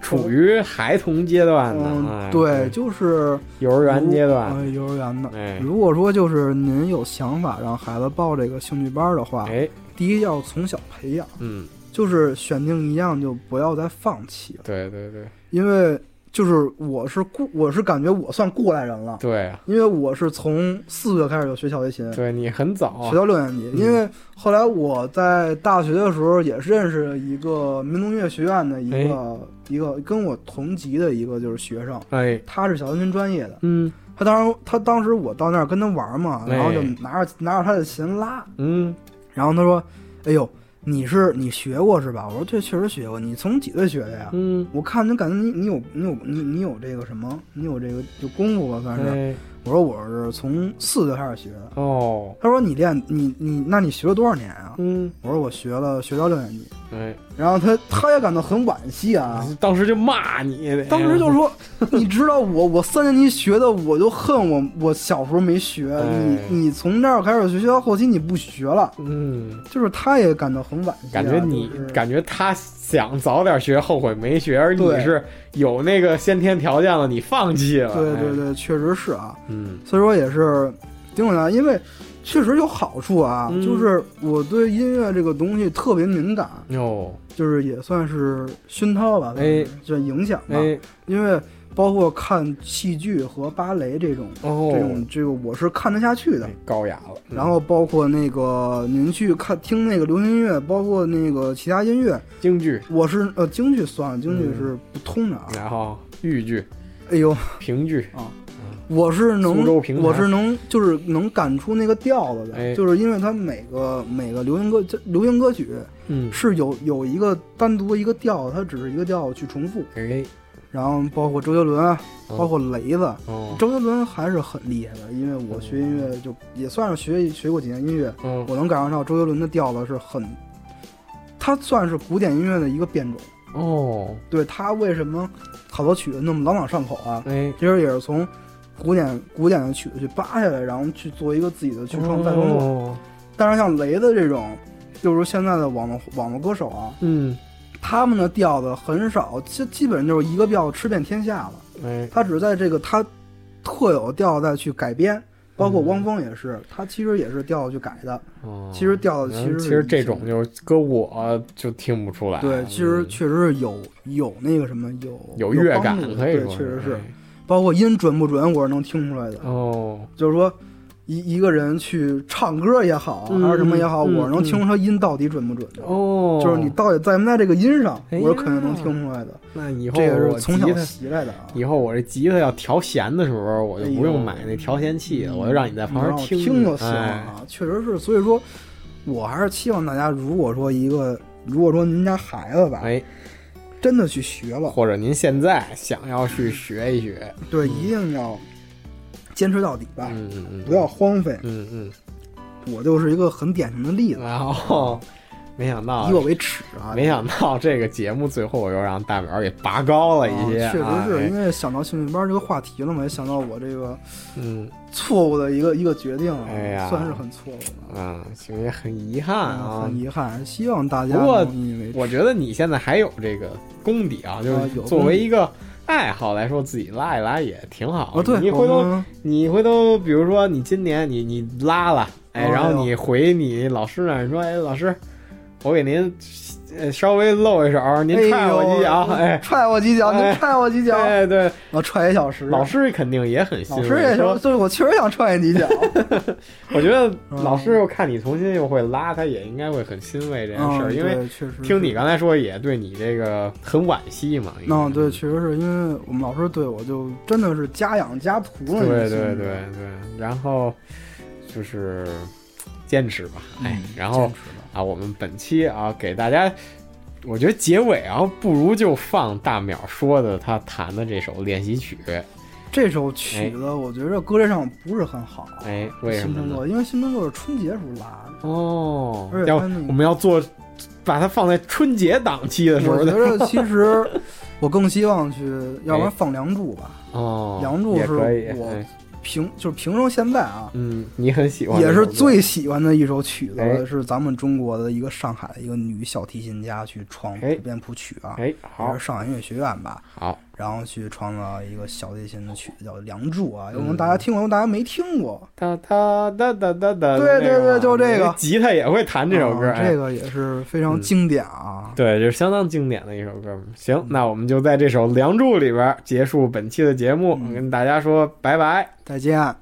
处于孩童阶段的，嗯，哎对，，就是幼儿园阶段，哎，幼儿园的。哎。如果说就是您有想法让孩子报这个兴趣班的话，哎，第一要从小培养，嗯，就是选定一样就不要再放弃了，对对对。因为就是我是过，我是感觉我算过来人了，对啊，因为我是从四岁开始就学小提琴，对你很早啊。学，到六年级。嗯。因为后来我在大学的时候也是认识一个民族音乐学院的一个、一个跟我同级的一个就是学生，哎，他是小提琴专业的。嗯。他当时他当时我到那儿跟他玩嘛，哎。然后就拿着拿着他的琴拉，嗯，然后他说：“哎呦，你是你学过是吧？”我说：“这，确实学过。你从几岁学的呀？”嗯，我看就感觉你你有你有你你有这个什么，你有这个就功夫吧，算是。哎，我说我是从四岁开始学的。哦，他说你练你你那你学了多少年啊？嗯，我说我学了学到六年级。哎，然后他他也感到很惋惜啊，当时就骂你，当时就说，你知道我我三年级学的，我就恨我我小时候没学，哎你你从那儿开始学，学到后期你不学了，嗯，就是他也感到很惋惜啊、感觉你、就是感觉他想早点学，后悔没学，而你是有那个先天条件了，你放弃了。哎，对对对，确实是啊，嗯。所以说也是挺有的，因为确实有好处啊，嗯。就是我对音乐这个东西特别敏感，哦，就是也算是熏陶吧，哎，就影响吧，哎，因为包括看戏剧和芭蕾这种。哦，这种这个我是看得下去的哎，高雅了。嗯然后包括那个您去看听那个流行音乐，包括那个其他音乐，京剧，我是呃京剧算了，京剧嗯是不通的啊。然后豫剧、哎呦，评剧啊，我是能我是能就是能感出那个调子的，哎就是因为它每个每个流行歌流行歌曲嗯，是有有一个单独一个调，它只是一个调去重复。哎，然后包括周杰伦啊，哦包括雷子，哦，周杰伦还是很厉害的，因为我学音乐就也算是学学过几年音乐，嗯，我能感受到周杰伦的调子是很，他算是古典音乐的一个变种。哦，对他为什么好多曲子那么朗朗上口啊？哎，其实也是从古典古典的曲子去扒下来，然后去做一个自己的去创再创作。哦，但是像雷子这种，就是现在的网络网络歌手啊，嗯，他们的调子很少，基基本就是一个调吃遍天下了。哎，他只是在这个他特有的调子再去改编，包括嗯汪峰也是，他其实也是调子去改的。哦，其实调子其实其实这种就是搁我就听不出来。对，其实嗯确实是有有那个什么有有乐感可以确实是哎，包括音准不准，我是能听出来的。哦，就是说，一一个人去唱歌也好，嗯还是什么也好，嗯我能听出他音到底准不准的。哦，就是你到底在没在这个音上，我是肯定能听出来的。那以后这个我是从小习来的啊。以后我这吉他要调弦的时候，我就不用买那调弦器了，我就让你在旁边听听就行了啊，确实是。所以说，我还是希望大家，如果说一个，如果说您家孩子吧，哎，真的去学了，或者您现在想要去学一学，对，一定要坚持到底吧，嗯嗯嗯，不要荒废。嗯嗯，我就是一个很典型的例子，然后没想到以我为耻啊！没想到这个节目最后我又让大苗给拔高了一些，啊确实哎是因为想到兴趣班这个话题了嘛，也想到我这个嗯错误的一个一个决定，啊哎呀算是很错误的，啊，其实也很遗憾啊很。遗憾。希望大家不过我觉得你现在还有这个功底啊，就啊是作为一个爱好来说，自己拉一拉也挺好。你回头你回头，比如说你今年你你拉了，哎，哦然后你回你老师那儿说，哎，老师，我给您呃稍微露一手，您踹我几脚，哎，踹我几脚，哎您踹我几脚，哎对，我踹一小时。老师肯定也很欣慰。老师也说说，，就是我确实想踹你几脚。我觉得嗯老师又看你重新又会拉，他也应该会很欣慰这件事儿，嗯因为确实听你刚才说也对你这个很惋惜嘛。嗯，对，确实是因为我们老师对我就真的是家养家徒了。对对对对，然后就是坚持吧，哎，嗯然后啊，我们本期啊给大家，我觉得结尾啊，不如就放大淼说的他弹的这首练习曲，这首曲子，我觉着歌上不是很好。哎，为什么呢？新中国，因为新中国是春节时候拉的，哦，要我们要做，把它放在春节档期的时候我觉得 其实我更希望去，要不然放《梁祝》吧，哦，梁祝是也可以，平就是平生现在啊，嗯，你很喜欢也，是最喜欢的一首曲子，哎。是咱们中国的一个上海的一个女小提琴家去创哎。普遍谱曲啊，哎，也好是上海音乐学院吧，好，然后去创造一个小提琴的曲子叫《梁祝》啊，有可嗯能大家听过，有可能大家没听过。哒哒哒哒哒哒，对对对就这个吉他也会弹这首歌，这个也是非常经典啊。对，就是相当经典的一首歌。行，那我们就在这首《梁祝》里边结束本期的节目，嗯跟大家说拜拜。再见。